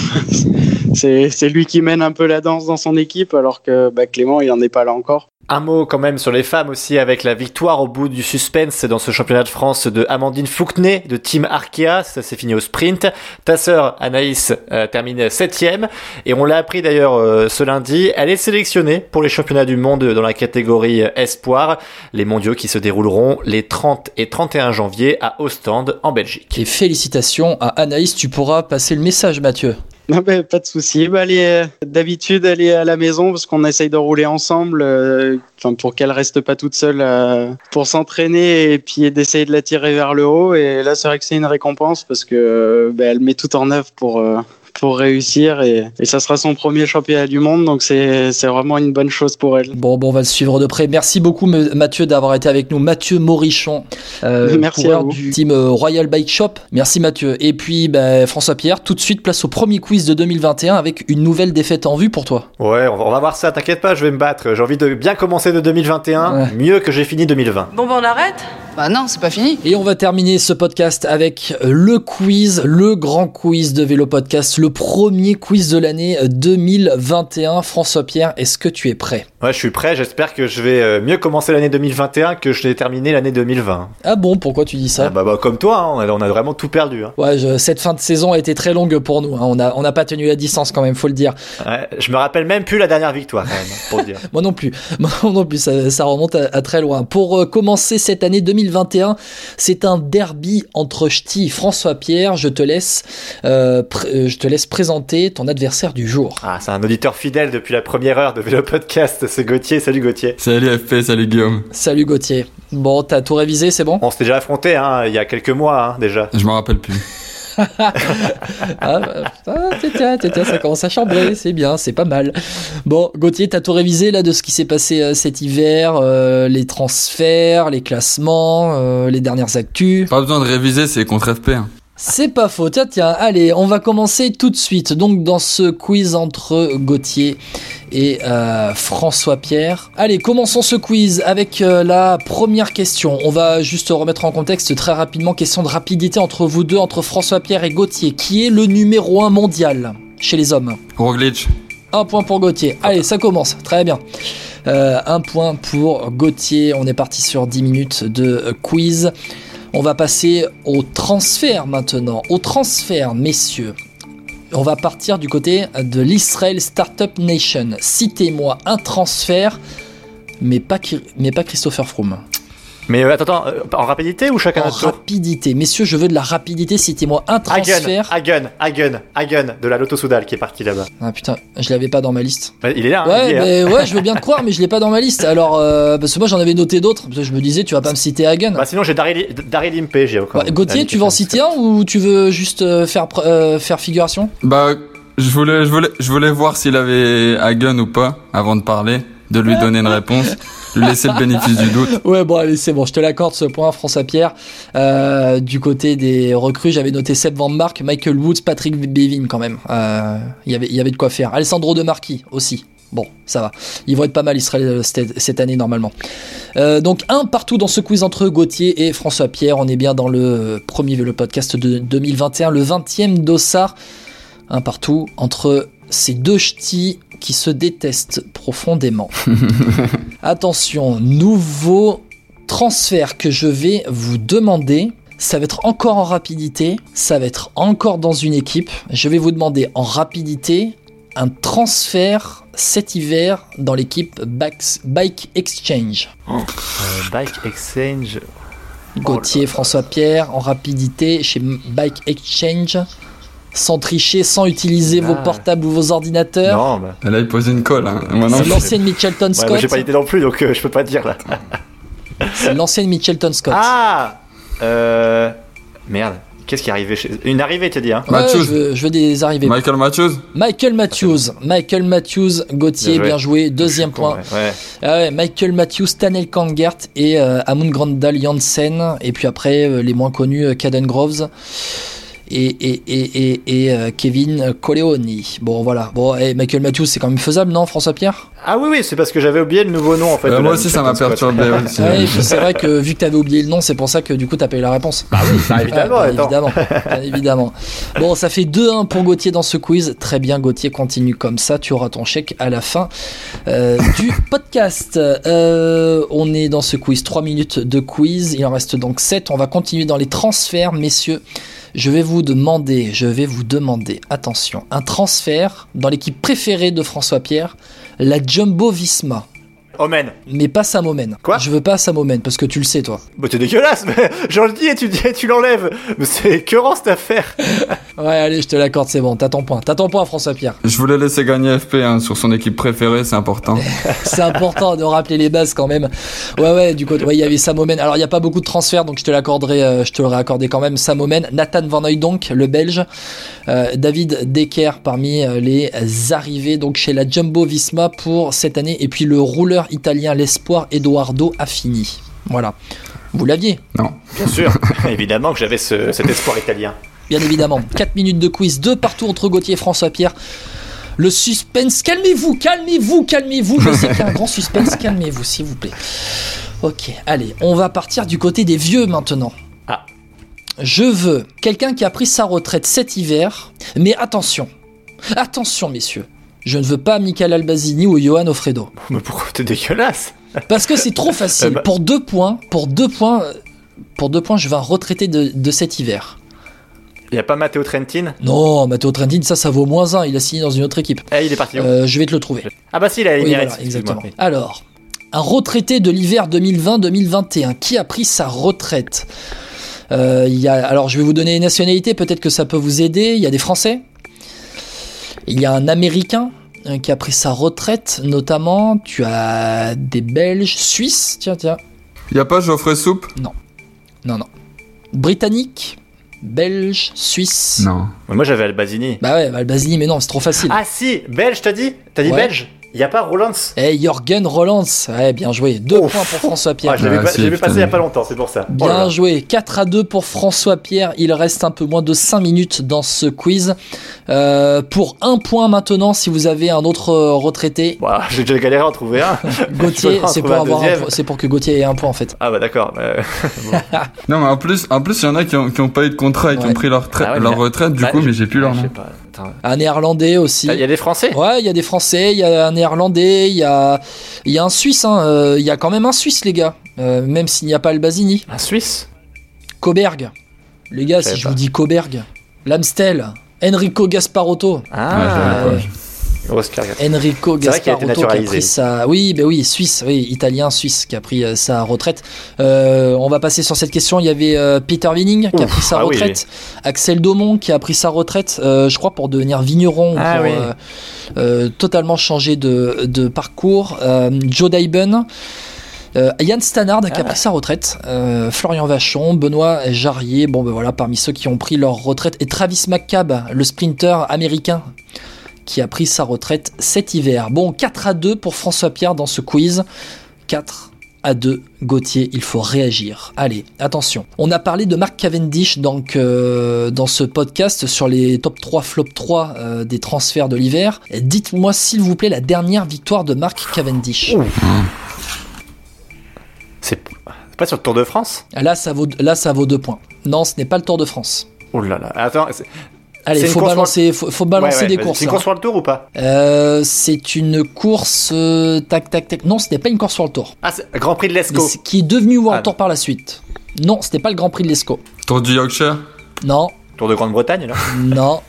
c'est c'est lui qui mène un peu la danse dans son équipe, alors que bah, Clément, il en est pas là encore. Un mot quand même sur les femmes aussi avec la victoire au bout du suspense dans ce championnat de France de Amandine Fouquenet de Team Arkea, ça s'est fini au sprint. Ta sœur Anaïs euh, termine septième et on l'a appris d'ailleurs euh, ce lundi, elle est sélectionnée pour les championnats du monde dans la catégorie espoir, les mondiaux qui se dérouleront les 30 et 31 janvier à Ostende en Belgique. Et félicitations à Anaïs, tu pourras passer le message Mathieu. Non, bah, pas de souci. Bah, euh, d'habitude, elle est à la maison parce qu'on essaye de rouler ensemble, euh, pour qu'elle reste pas toute seule euh, pour s'entraîner et puis d'essayer de la tirer vers le haut. Et là, c'est vrai que c'est une récompense parce que euh, bah, elle met tout en œuvre pour euh, pour réussir et, et ça sera son premier championnat du monde donc c'est c'est vraiment une bonne chose pour elle. Bon, bon, on va le suivre de près. Merci beaucoup Mathieu d'avoir été avec nous. Mathieu Morichon, euh, Merci coureur à vous. du team euh, Royal Bike Shop. Merci Mathieu. Et puis bah, François Pierre, tout de suite place au premier quiz de 2021 avec une nouvelle défaite en vue pour toi. Ouais, on va, voir ça, t'inquiète pas, je vais me battre. J'ai envie de bien commencer de 2021, Ouais. mieux que j'ai fini 2020. Bon, bah on arrête? Bah non, c'est pas fini. Et on va terminer ce podcast avec le quiz, le grand quiz de Vélo Podcast, le premier quiz de l'année 2021. François Pierre, est-ce que tu es prêt? Ouais, je suis prêt, j'espère que je vais euh, mieux commencer l'année 2021 que je l'ai terminé l'année 2020. Ah bon, pourquoi tu dis ça Ah bah, bah, comme toi, hein, on, a, vraiment tout perdu. Hein. Ouais, je- cette fin de saison a été très longue pour nous. hein. On n'a on pas tenu la distance quand même, faut le dire. Ouais, je me rappelle même plus la dernière victoire, quand même, pour dire. Moi non plus. Moi non plus, ça, ça remonte à, à très loin. Pour euh, commencer cette année 2021, c'est un derby entre Ch'ti et François Pierre. Je te laisse, euh, je te laisse présenter ton adversaire du jour. Ah, c'est un auditeur fidèle depuis la première heure de Vélo Podcast, c'est Gauthier. Salut Gauthier. Salut FP, salut Guillaume. Salut Gauthier. Bon, t'as tout révisé, c'est bon On s'était déjà affronté hein, il y a quelques mois hein, déjà. Je m'en rappelle plus. ah, bah, ah, tiens, tiens, tiens, ça commence à chambrer, c'est bien, c'est pas mal. Bon, Gauthier, t'as tout révisé là de ce qui s'est passé euh, cet hiver, euh, les transferts, les classements, euh, les dernières actus. Pas besoin de réviser, c'est contre FP. hein. C'est pas faux. Tiens, tiens, allez, on va commencer tout de suite. Donc, dans ce quiz entre Gauthier et euh, François Pierre. Allez, commençons ce quiz avec euh, la première question. On va juste remettre en contexte très rapidement. Question de rapidité entre vous deux, entre François Pierre et Gauthier. Qui est le numéro 1 mondial chez les hommes? Roglic. un point pour Gauthier. Allez, ça commence. Très bien. Euh, un point pour Gauthier. On est parti sur 10 minutes de quiz. On va passer au transfert maintenant. Au transfert, messieurs. On va partir du côté de l'Israel Startup Nation. Citez-moi un transfert, mais pas, Christopher Froome. Mais euh, attends, attends, euh, en rapidité ou chacun En notre tour rapidité. Messieurs, je veux de la rapidité. Citez-moi un transfert. Hagen, Hagen, Hagen, de la Lotto Soudal qui est parti là-bas. Ah putain, je l'avais pas dans ma liste. Ouais, Il est là, hein, Ouais, il est, hein. mais ouais, je veux bien te croire, mais je l'ai pas dans ma liste. Alors, euh, parce que moi j'en avais noté d'autres. Parce que je me disais, tu vas pas me citer Hagen. Bah sinon j'ai Daryl Impey, j'ai encore. Ouais, Gauthier, tu veux en citer un ou tu veux juste euh, faire, euh, faire figuration? Bah, je voulais, je voulais, je voulais voir s'il avait Hagen ou pas avant de parler, de lui donner une réponse, laisser le bénéfice du doute. Ouais, bon, allez, c'est bon, je te l'accorde ce point, François Pierre. Euh, du côté des recrues, j'avais noté Seb Van Mark, Michael Woods, Patrick Bevin quand même. Euh, Il y avait- de quoi faire. Alessandro De Marchi aussi. Bon, ça va. Ils vont être pas mal Israël euh, cette, année normalement. Donc un partout dans ce quiz entre Gauthier et François Pierre. On est bien dans le premier vélo podcast de 2021, le 20e d'Ossard. Un partout entre ces deux ch'tis qui se détestent profondément. Attention, nouveau transfert que je vais vous demander. Ça va être encore en rapidité, ça va être encore dans une équipe. Je vais vous demander en rapidité un transfert cet hiver dans l'équipe Bike Exchange. Euh, Bike Exchange. Gauthier, François Pierre, en rapidité chez Bike Exchange, sans tricher, sans utiliser vos Ah. portables ou vos ordinateurs. Non, bah. Et là, il pose une colle. Hein. Moi, non, C'est l'ancienne Mitchelton Ouais, Scott. moi j'ai pas idée non plus donc euh, je peux pas dire là. C'est l'ancienne Mitchelton Scott. Ah Euh. Merde. Qu'est-ce qui est arrivé chez... Une arrivée, t'as dit, hein Ouais, je, veux, je veux des arrivées. Michael Matthews. Michael Matthews. Michael Matthews, Gauthier, Bien bien joué. Deuxième Con, point. Ouais. ouais. Ah ouais, Michael Matthews, Stanley Kangert et euh, Amund Grandal Janssen. Et puis après, euh, les moins connus, euh, Caden Groves. Et, et, et, et, et, euh, Kevin Coleoni. Bon, voilà. Bon, et Michael Matthews, c'est quand même faisable, non, François Pierre Ah oui, oui, c'est parce que j'avais oublié le nouveau nom en fait. Euh, de moi aussi, ça m'a perturbé aussi. Ouais, c'est vrai que vu que t'avais oublié le nom, c'est pour ça que du coup t'as pas eu la réponse. Bah oui, bah, évidemment, bien attends. évidemment, bien évidemment. Bon, ça fait 2-1 pour Gauthier dans ce quiz. Très bien, Gauthier, continue comme ça. Tu auras ton chèque à la fin euh, du podcast. Euh, on est dans ce quiz, 3 minutes de quiz. Il en reste donc 7. On va continuer dans les transferts, messieurs. Je vais vous demander, je vais vous demander, attention, un transfert dans l'équipe préférée de François Pierre, la Jumbo Visma. Omen. Mais pas Samomen. Quoi Je veux pas Samomen parce que tu le sais, toi. Bah t'es dégueulasse, mais j'en le dis et tu, dis- tu l'enlèves. Mais c'est écœurant cette affaire. Ouais, allez, je te l'accorde, c'est bon. T'as ton point. T'as ton point, François Pierre. Je voulais laisser gagner FP hein, sur son équipe préférée, c'est important. C'est important de rappeler les bases quand même. Ouais, ouais, du ouais, il y avait Samomen. Alors, il n'y a pas beaucoup de transferts, donc je te l'accorderai, euh, je te l'aurais accordé quand même. Samomen, Nathan Van Hooydonk, le Belge, euh, David Decker parmi euh, les arrivés donc chez la Jumbo Visma pour cette année, et puis le rouleur italien, l'espoir Eduardo Affini. Voilà. Vous l'aviez, Non. Bien sûr, évidemment que j'avais ce- cet espoir italien. bien évidemment. 4 minutes de quiz, deux partout entre Gauthier et François Pierre. Le suspense, calmez-vous, calmez-vous, calmez-vous. Je sais qu'il y a un grand suspense, calmez-vous, s'il vous plaît. Ok, allez, on va partir du côté des vieux maintenant. Ah. Je veux quelqu'un qui a pris sa retraite cet hiver, mais attention, attention messieurs, je ne veux pas Michael Albazini ou Johan Ofredo. Mais pourquoi t'es dégueulasse? Parce que c'est trop facile. Euh, bah- Pour deux points, pour deux points, pour deux points, je veux un retraité de, de cet hiver. Y a pas Matteo Trentin? Non, Matteo Trentin, ça, ça vaut moins un. Il a signé dans une autre équipe. Eh, il est parti Euh, je vais te le trouver. Ah bah si, il a Oui, voilà, exactement. Alors, un retraité de l'hiver 2020-2021 qui a pris sa retraite? Euh, il y a, alors, je vais vous donner les nationalités. Peut-être que ça peut vous aider. Il y a des Français? Il y a un Américain euh, qui a pris sa retraite, notamment. Tu as des Belges, Suisses. Tiens, tiens. Y a pas Geoffrey Soupe? Non, non. Britannique, Belge, Suisse. Non. Mais Moi j'avais Albazini. Bah ouais, Albazini, mais non, c'est trop facile. Ah si, belge t'as dit? T'as dit Ouais. belge? Y a pas Rolands Eh, Jorgen Rolands. Ouais, bien joué. Deux Ouf. points pour François Pierre. Ah, je l'avais Ah, pas- si, je l'ai vu putain, passer il y a pas longtemps, c'est pour ça. Oh là Bien là. joué, 4 à 2 pour François Pierre. Il reste un peu moins de 5 minutes dans ce quiz. Euh, pour un point maintenant, si vous avez un autre euh, retraité, Ouah, J'ai déjà galéré à en trouver un. Gauthier, c'est pour, avoir un c'est pour que Gauthier ait un point en fait. Ah bah d'accord. euh, Non, mais en plus, en plus, il y en a qui ont, qui ont pas eu de contrat et qui ont pris leur, Ah ouais, leur retraite, du bah, coup, mais j'ai plus leur je nom. Attends. Un néerlandais aussi. Il y a des Français Ouais, il y a des Français, il y a un néerlandais, il y a, il y a un Suisse. hein, euh, Il y a quand même un Suisse, les gars. Euh, même s'il n'y a pas le Basini. Un Suisse Coberg. Les gars, Je si je pas. vous dis Coberg. L'Amstel. Enrico Gasparotto. Ah, Ouais, Enrico a Gasparotto qui a pris sa oui ben oui suisse oui italien suisse qui a pris euh, sa retraite. Euh, on va passer sur cette question. Il y avait euh, Peter Winning qui a pris sa ah oui, retraite. Axel Daumont qui a pris sa retraite. Je crois pour devenir vigneron Ah pour oui. totalement changer de, de parcours. Joe Daiben euh, Yann Stannard qui a Ah. pris sa retraite, euh, Florian Vachon, Benoît Jarrier, bon ben voilà parmi ceux qui ont pris leur retraite. Et Travis McCabe, le sprinter américain qui a pris sa retraite cet hiver. Bon, 4 à 2 pour François Pierre dans ce quiz. 4 à 2, Gauthier, il faut réagir. Allez, attention. On a parlé de Mark Cavendish donc, euh, dans ce podcast sur les top 3, flop 3 euh, des transferts de l'hiver. Dites-moi s'il vous plaît la dernière victoire de Mark Cavendish. C'est pas sur le Tour de France? Là, ça vaut, là, ça vaut 2 points. Non, ce n'est pas le Tour de France. Oh là là. Attends, Allez, C'est une faut course balancer, faut, faut balancer ouais, ouais, des courses. C'est une course sur le Tour ou pas Euh, c'est une course euh, tac tac tac. Non, ce n'est pas une course sur le Tour. Ah, c'est Grand Prix de l'Esco. qui est devenu World Ah, Tour par la suite. Non, c'était pas le Grand Prix de l'Esco. Tour du Yorkshire Non, Tour de Grande-Bretagne, là non.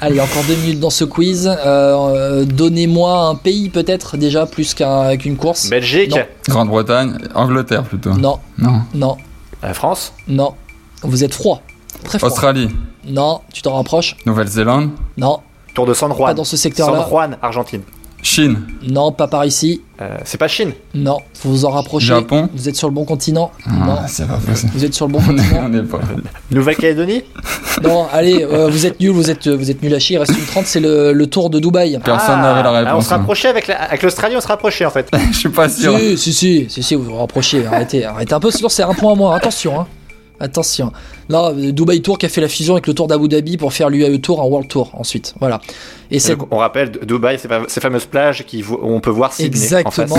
Allez, encore deux minutes dans ce quiz. Euh, euh, Donnez-moi un pays peut-être déjà plus qu'un- qu'une course. Belgique. Grande-Bretagne Angleterre plutôt. Non, Non. non, Euh, France non. Vous êtes froid, très froid. Australie Non, tu t'en rapproches. Nouvelle-Zélande Non, Tour de San Juan. Pas dans ce secteur-là. San Juan, Argentine. Chine non, pas par ici. Euh, c'est pas Chine. Non, faut vous en rapprocher. Japon Vous êtes sur le bon continent. non, Ah, c'est pas possible. vous êtes sur le bon On est, continent. on est pas. Nouvelle-Calédonie Non, allez, euh, vous êtes nuls, vous êtes, vous êtes nuls à chier. Il reste une 30, c'est le, le tour de Dubaï. Personne Ah, n'avait la ah, on réponse. se rapprochait avec la- avec l'Australie, on se rapprochait en fait. Je suis pas sûr. Si, si, si, si, si, vous vous rapprochez. Arrêtez, arrêtez un peu, sinon c'est un point à moins. Attention, hein. Attention. Non, euh, Dubai Tour qui a fait la fusion avec le Tour d'Abu Dhabi pour faire l'UAE Tour en World Tour ensuite. Voilà. Et c'est on rappelle Dubaï, ces, fa- ces fameuses plages qui, où on peut voir Sydney. en face. Exactement.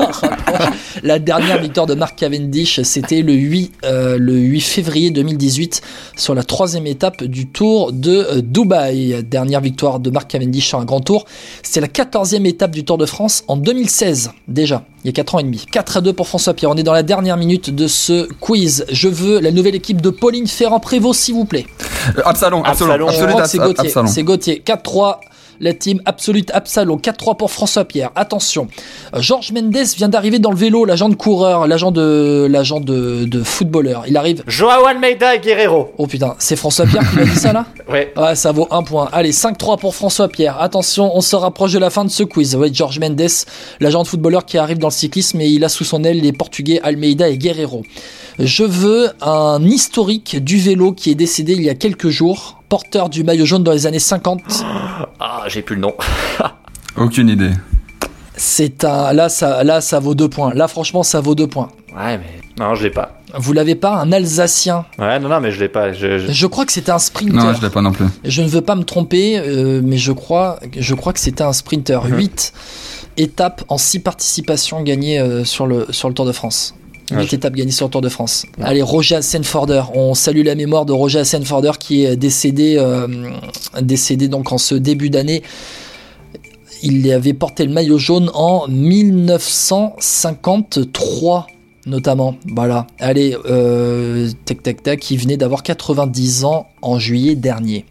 on s'en rapproche. La dernière victoire de Mark Cavendish, c'était le 8, euh, le 8 février 2018 sur la troisième étape du Tour de euh, Dubaï. Dernière victoire de Mark Cavendish sur un grand tour. C'était la quatorzième étape du Tour de France en 2016 déjà. Il y a 4 ans et demi. 4 à 2 pour François Pierre. On est dans la dernière minute de ce quiz. Je veux la nouvelle équipe de Pauline Ferrand-Prévot, s'il vous plaît. Euh, Absalon, Absalon, Absalon. C'est Gauthier. Absalon. C'est Gauthier. 4-3. La team Absolute Absalon. 4-3 pour François Pierre. Attention. Euh, Georges Mendes vient d'arriver dans le vélo, l'agent de coureur, l'agent de, l'agent de, de footballeur. Il arrive. Joao Almeida et Guerrero. Oh putain, c'est François Pierre qui m'a dit ça là Ouais. Ouais, ça vaut un point. Allez, 5-3 pour François Pierre. Attention, on se rapproche de la fin de ce quiz. Ouais, Georges Mendes, l'agent de footballeur qui arrive dans le cyclisme et il a sous son aile les Portugais Almeida et Guerrero. Je veux un historique du vélo qui est décédé il y a quelques jours, porteur du maillot jaune dans les années 50. Ah, j'ai plus le nom. Aucune idée. C'est un, là, ça, là, ça vaut deux points. Là, franchement, ça vaut deux points. Ouais, mais. Non, je l'ai pas. Vous l'avez pas, un Alsacien? Ouais, non, non, mais je l'ai pas. Je, je- Je crois que c'était un sprinter. Non, je l'ai pas non plus. Je ne veux pas me tromper, euh, mais je crois, je crois que c'était un sprinter. Mhm. 8 étapes en 6 participations gagnées euh, sur, le, sur le Tour de France. 8 Ouais, je- étapes gagnées sur le Tour de France. Allez, Roger Hassenforder. On salue la mémoire de Roger Hassenforder qui est décédé, euh, décédé donc en ce début d'année. Il avait porté le maillot jaune en 1953 notamment. Voilà. Allez, euh, tac tac tac, il venait d'avoir 90 ans en juillet dernier.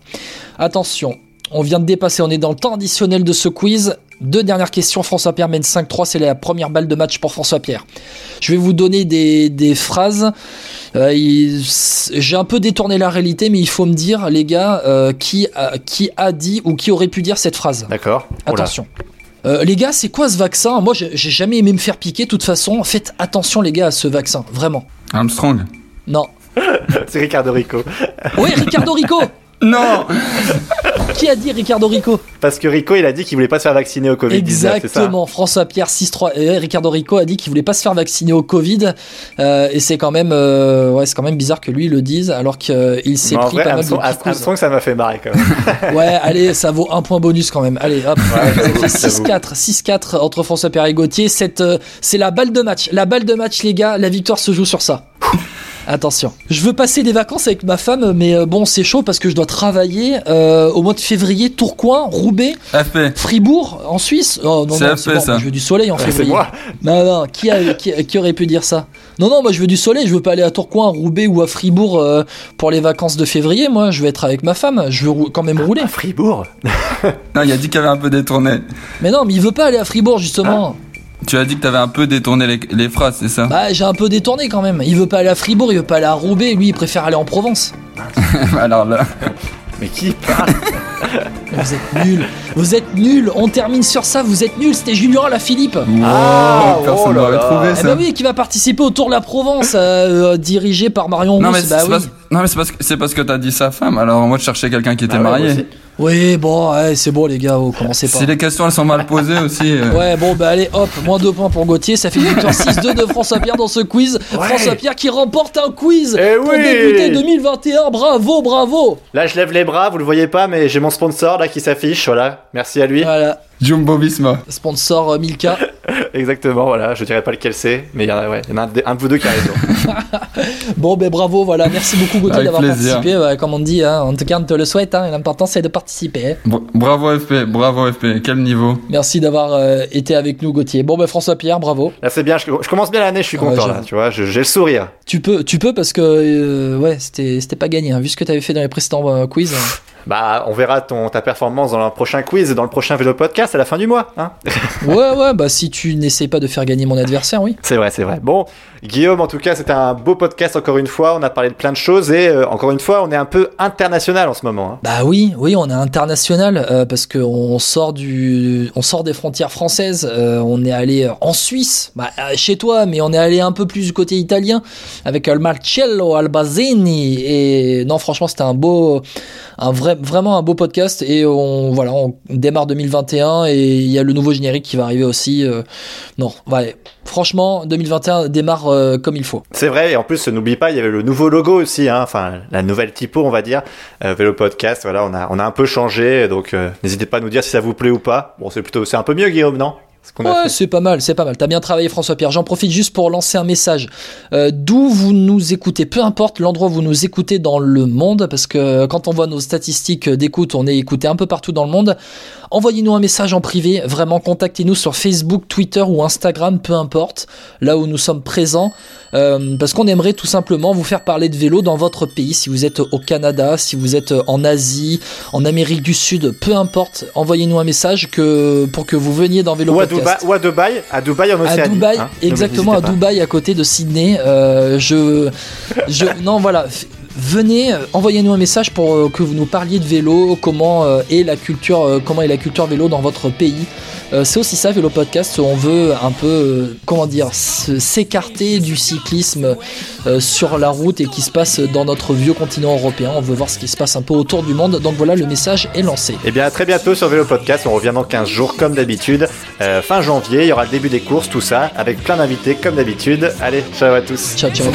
Attention, on vient de dépasser, on est dans le temps additionnel de ce quiz. Deux dernières questions, François Pierre mène 5-3, c'est la première balle de match pour François Pierre. Je vais vous donner des, des phrases. Euh, J'ai un peu détourné la réalité, mais il faut me dire, les gars, euh, qui, a, qui a dit ou qui aurait pu dire cette phrase. D'accord. Attention. Euh, les gars, c'est quoi ce vaccin? Moi, j'ai j'ai jamais aimé me faire piquer. De toute façon, faites attention, les gars, à ce vaccin. Vraiment. Armstrong. Non. C'est Ricardo Rico. Oui, Ricardo Rico Non Qui a dit Ricardo Rico Parce que Rico, il a dit qu'il voulait pas se faire vacciner au Covid-19, c'est ça Exactement. François Pierre 6-3. Et Ricardo Rico a dit qu'il voulait pas se faire vacciner au Covid. Euh, et c'est quand même, euh, ouais, c'est quand même bizarre que lui le dise, alors qu'il s'est Mais en pris vrai, pas mal de ça m'a fait marrer quand même. Ouais, allez, ça vaut un point bonus quand même. Allez, hop. fait 6-4, 6-4 entre François Pierre et Gauthier. Euh, c'est la balle de match. La balle de match, les gars, la victoire se joue sur ça. Attention. Je veux passer des vacances avec ma femme, mais euh, bon, c'est chaud parce que je dois travailler euh, au mois de février, Tourcoing, Roubaix, FP. Fribourg, en Suisse. Oh non, C'est non, FP, c'est bon, ça. moi, je veux du soleil en c'est février. moi. Non, non, qui, a- qui, qui aurait pu dire ça? Non, non, moi je veux du soleil, je veux pas aller à Tourcoing, à Roubaix ou à Fribourg euh, pour les vacances de février. Moi, je veux être avec ma femme, je veux rou- quand même rouler. À Fribourg? Non, il a dit qu'il avait un peu détourné. Mais non, mais il veut pas aller à Fribourg justement. Tu as dit que t'avais un peu détourné les, les phrases, c'est ça? Bah, j'ai un peu détourné quand même. Il veut pas aller à Fribourg, il veut pas aller à Roubaix, lui il préfère aller en Provence. Alors là. Mais qui parle? Vous êtes nuls, vous êtes nuls. On termine sur ça, vous êtes nuls. C'était Julien Lafilippe. Ah, Wow, personne oh trouvé Eh ça. bah oui, qui va participer au Tour de la Provence, euh, euh, dirigé par Marion Non mais, Rousse. c'est Bah oui. parce, non mais c'est parce que c'est parce que t'as dit sa femme. Alors moi je cherchais quelqu'un qui était Ah ouais, moi marié. Oui, bon, ouais, c'est bon les gars, oh, commencez pas. Si les questions elles sont mal posées aussi. euh, Ouais, bon, bah allez, hop, moins 2 points pour Gauthier. Ça fait une victoire 6-2 de François Pierre dans ce quiz. François Pierre qui remporte un quiz Eh pour oui débuter 2021. Bravo, bravo. Là, je lève les bras, vous le voyez pas, mais j'ai mon sponsor là qui s'affiche, voilà. Merci à lui. Voilà, Jumbo Visma. sponsor euh, Milka. Exactement, voilà. Je dirais pas lequel c'est, mais il y en a, ouais, il y en a un, de- un de vous deux qui a raison. Bon, ben bravo, voilà. Merci beaucoup Gauthier d'avoir participé. Ouais, comme on dit, hein, en tout cas, on te le souhaite. Hein, L'important, c'est de participer. hein. Bra- Bravo FP, bravo FP. Quel niveau Merci d'avoir euh, été avec nous, Gauthier. Bon, ben François Pierre, bravo. Là, c'est bien, je, je commence bien l'année, je suis Ouais, content là, tu vois, j'ai le sourire. Tu peux, tu peux parce que, euh, ouais, c'était c'était pas gagné. hein, vu ce que tu avais fait dans les précédents euh, quiz. Bah, on verra ton, ta performance dans le prochain quiz, dans le prochain vélo podcast à la fin du mois. Hein ouais, ouais, bah si tu n'essayes pas de faire gagner mon adversaire, oui. c'est vrai, c'est vrai. Bon, Guillaume, en tout cas, c'était un beau podcast encore une fois. On a parlé de plein de choses et euh, encore une fois, on est un peu international en ce moment. hein. Bah oui, oui, on est international euh, parce que on sort du, on sort des frontières françaises. euh, on est allé en Suisse, bah, chez toi, mais on est allé un peu plus du côté italien avec le Marcello Albazini. Et non, franchement, c'était un beau, un vrai, vraiment un beau podcast. Et on, voilà, on démarre 2021 et il y a le nouveau générique qui va arriver aussi. non, ouais, franchement, 2021 démarre euh, comme il faut. C'est vrai, et en plus, n'oublie pas, il y avait le nouveau logo aussi, hein, enfin la nouvelle typo, on va dire, euh, Vélo Podcast. Voilà, on a, on a un peu changé, donc euh, n'hésitez pas à nous dire si ça vous plaît ou pas. Bon, c'est plutôt, c'est un peu mieux, Guillaume, non? Ce Ouais, c'est pas mal, c'est pas mal. T'as bien travaillé, François-Pierre. J'en profite juste pour lancer un message. Euh, D'où vous nous écoutez, peu importe l'endroit où vous nous écoutez dans le monde, parce que quand on voit nos statistiques d'écoute, on est écouté un peu partout dans le monde. Envoyez-nous un message en privé, vraiment contactez-nous sur Facebook, Twitter ou Instagram, peu importe, là où nous sommes présents, euh, parce qu'on aimerait tout simplement vous faire parler de vélo dans votre pays, si vous êtes au Canada, si vous êtes en Asie, en Amérique du Sud, peu importe, envoyez-nous un message que, pour que vous veniez dans Vélo Podcast. Dubaï, ou à Dubaï, à Dubaï en Océanie. À Dubaï, hein. exactement, à. Dubaï, à côté de Sydney. Euh, je, je, non, voilà. Venez, euh, envoyez-nous un message pour euh, que vous nous parliez de vélo, comment euh, est la culture, comment est la culture vélo dans votre pays. C'est aussi ça, Vélo Podcast. On veut un peu, comment dire, s'écarter du cyclisme sur la route et qui se passe dans notre vieux continent européen. On veut voir ce qui se passe un peu autour du monde. Donc voilà, le message est lancé. Eh bien, à très bientôt sur Vélo Podcast. On revient dans 15 jours, comme d'habitude. Euh, fin janvier, il y aura le début des courses, tout ça, avec plein d'invités, comme d'habitude. Allez, ciao à tous. Ciao, ciao.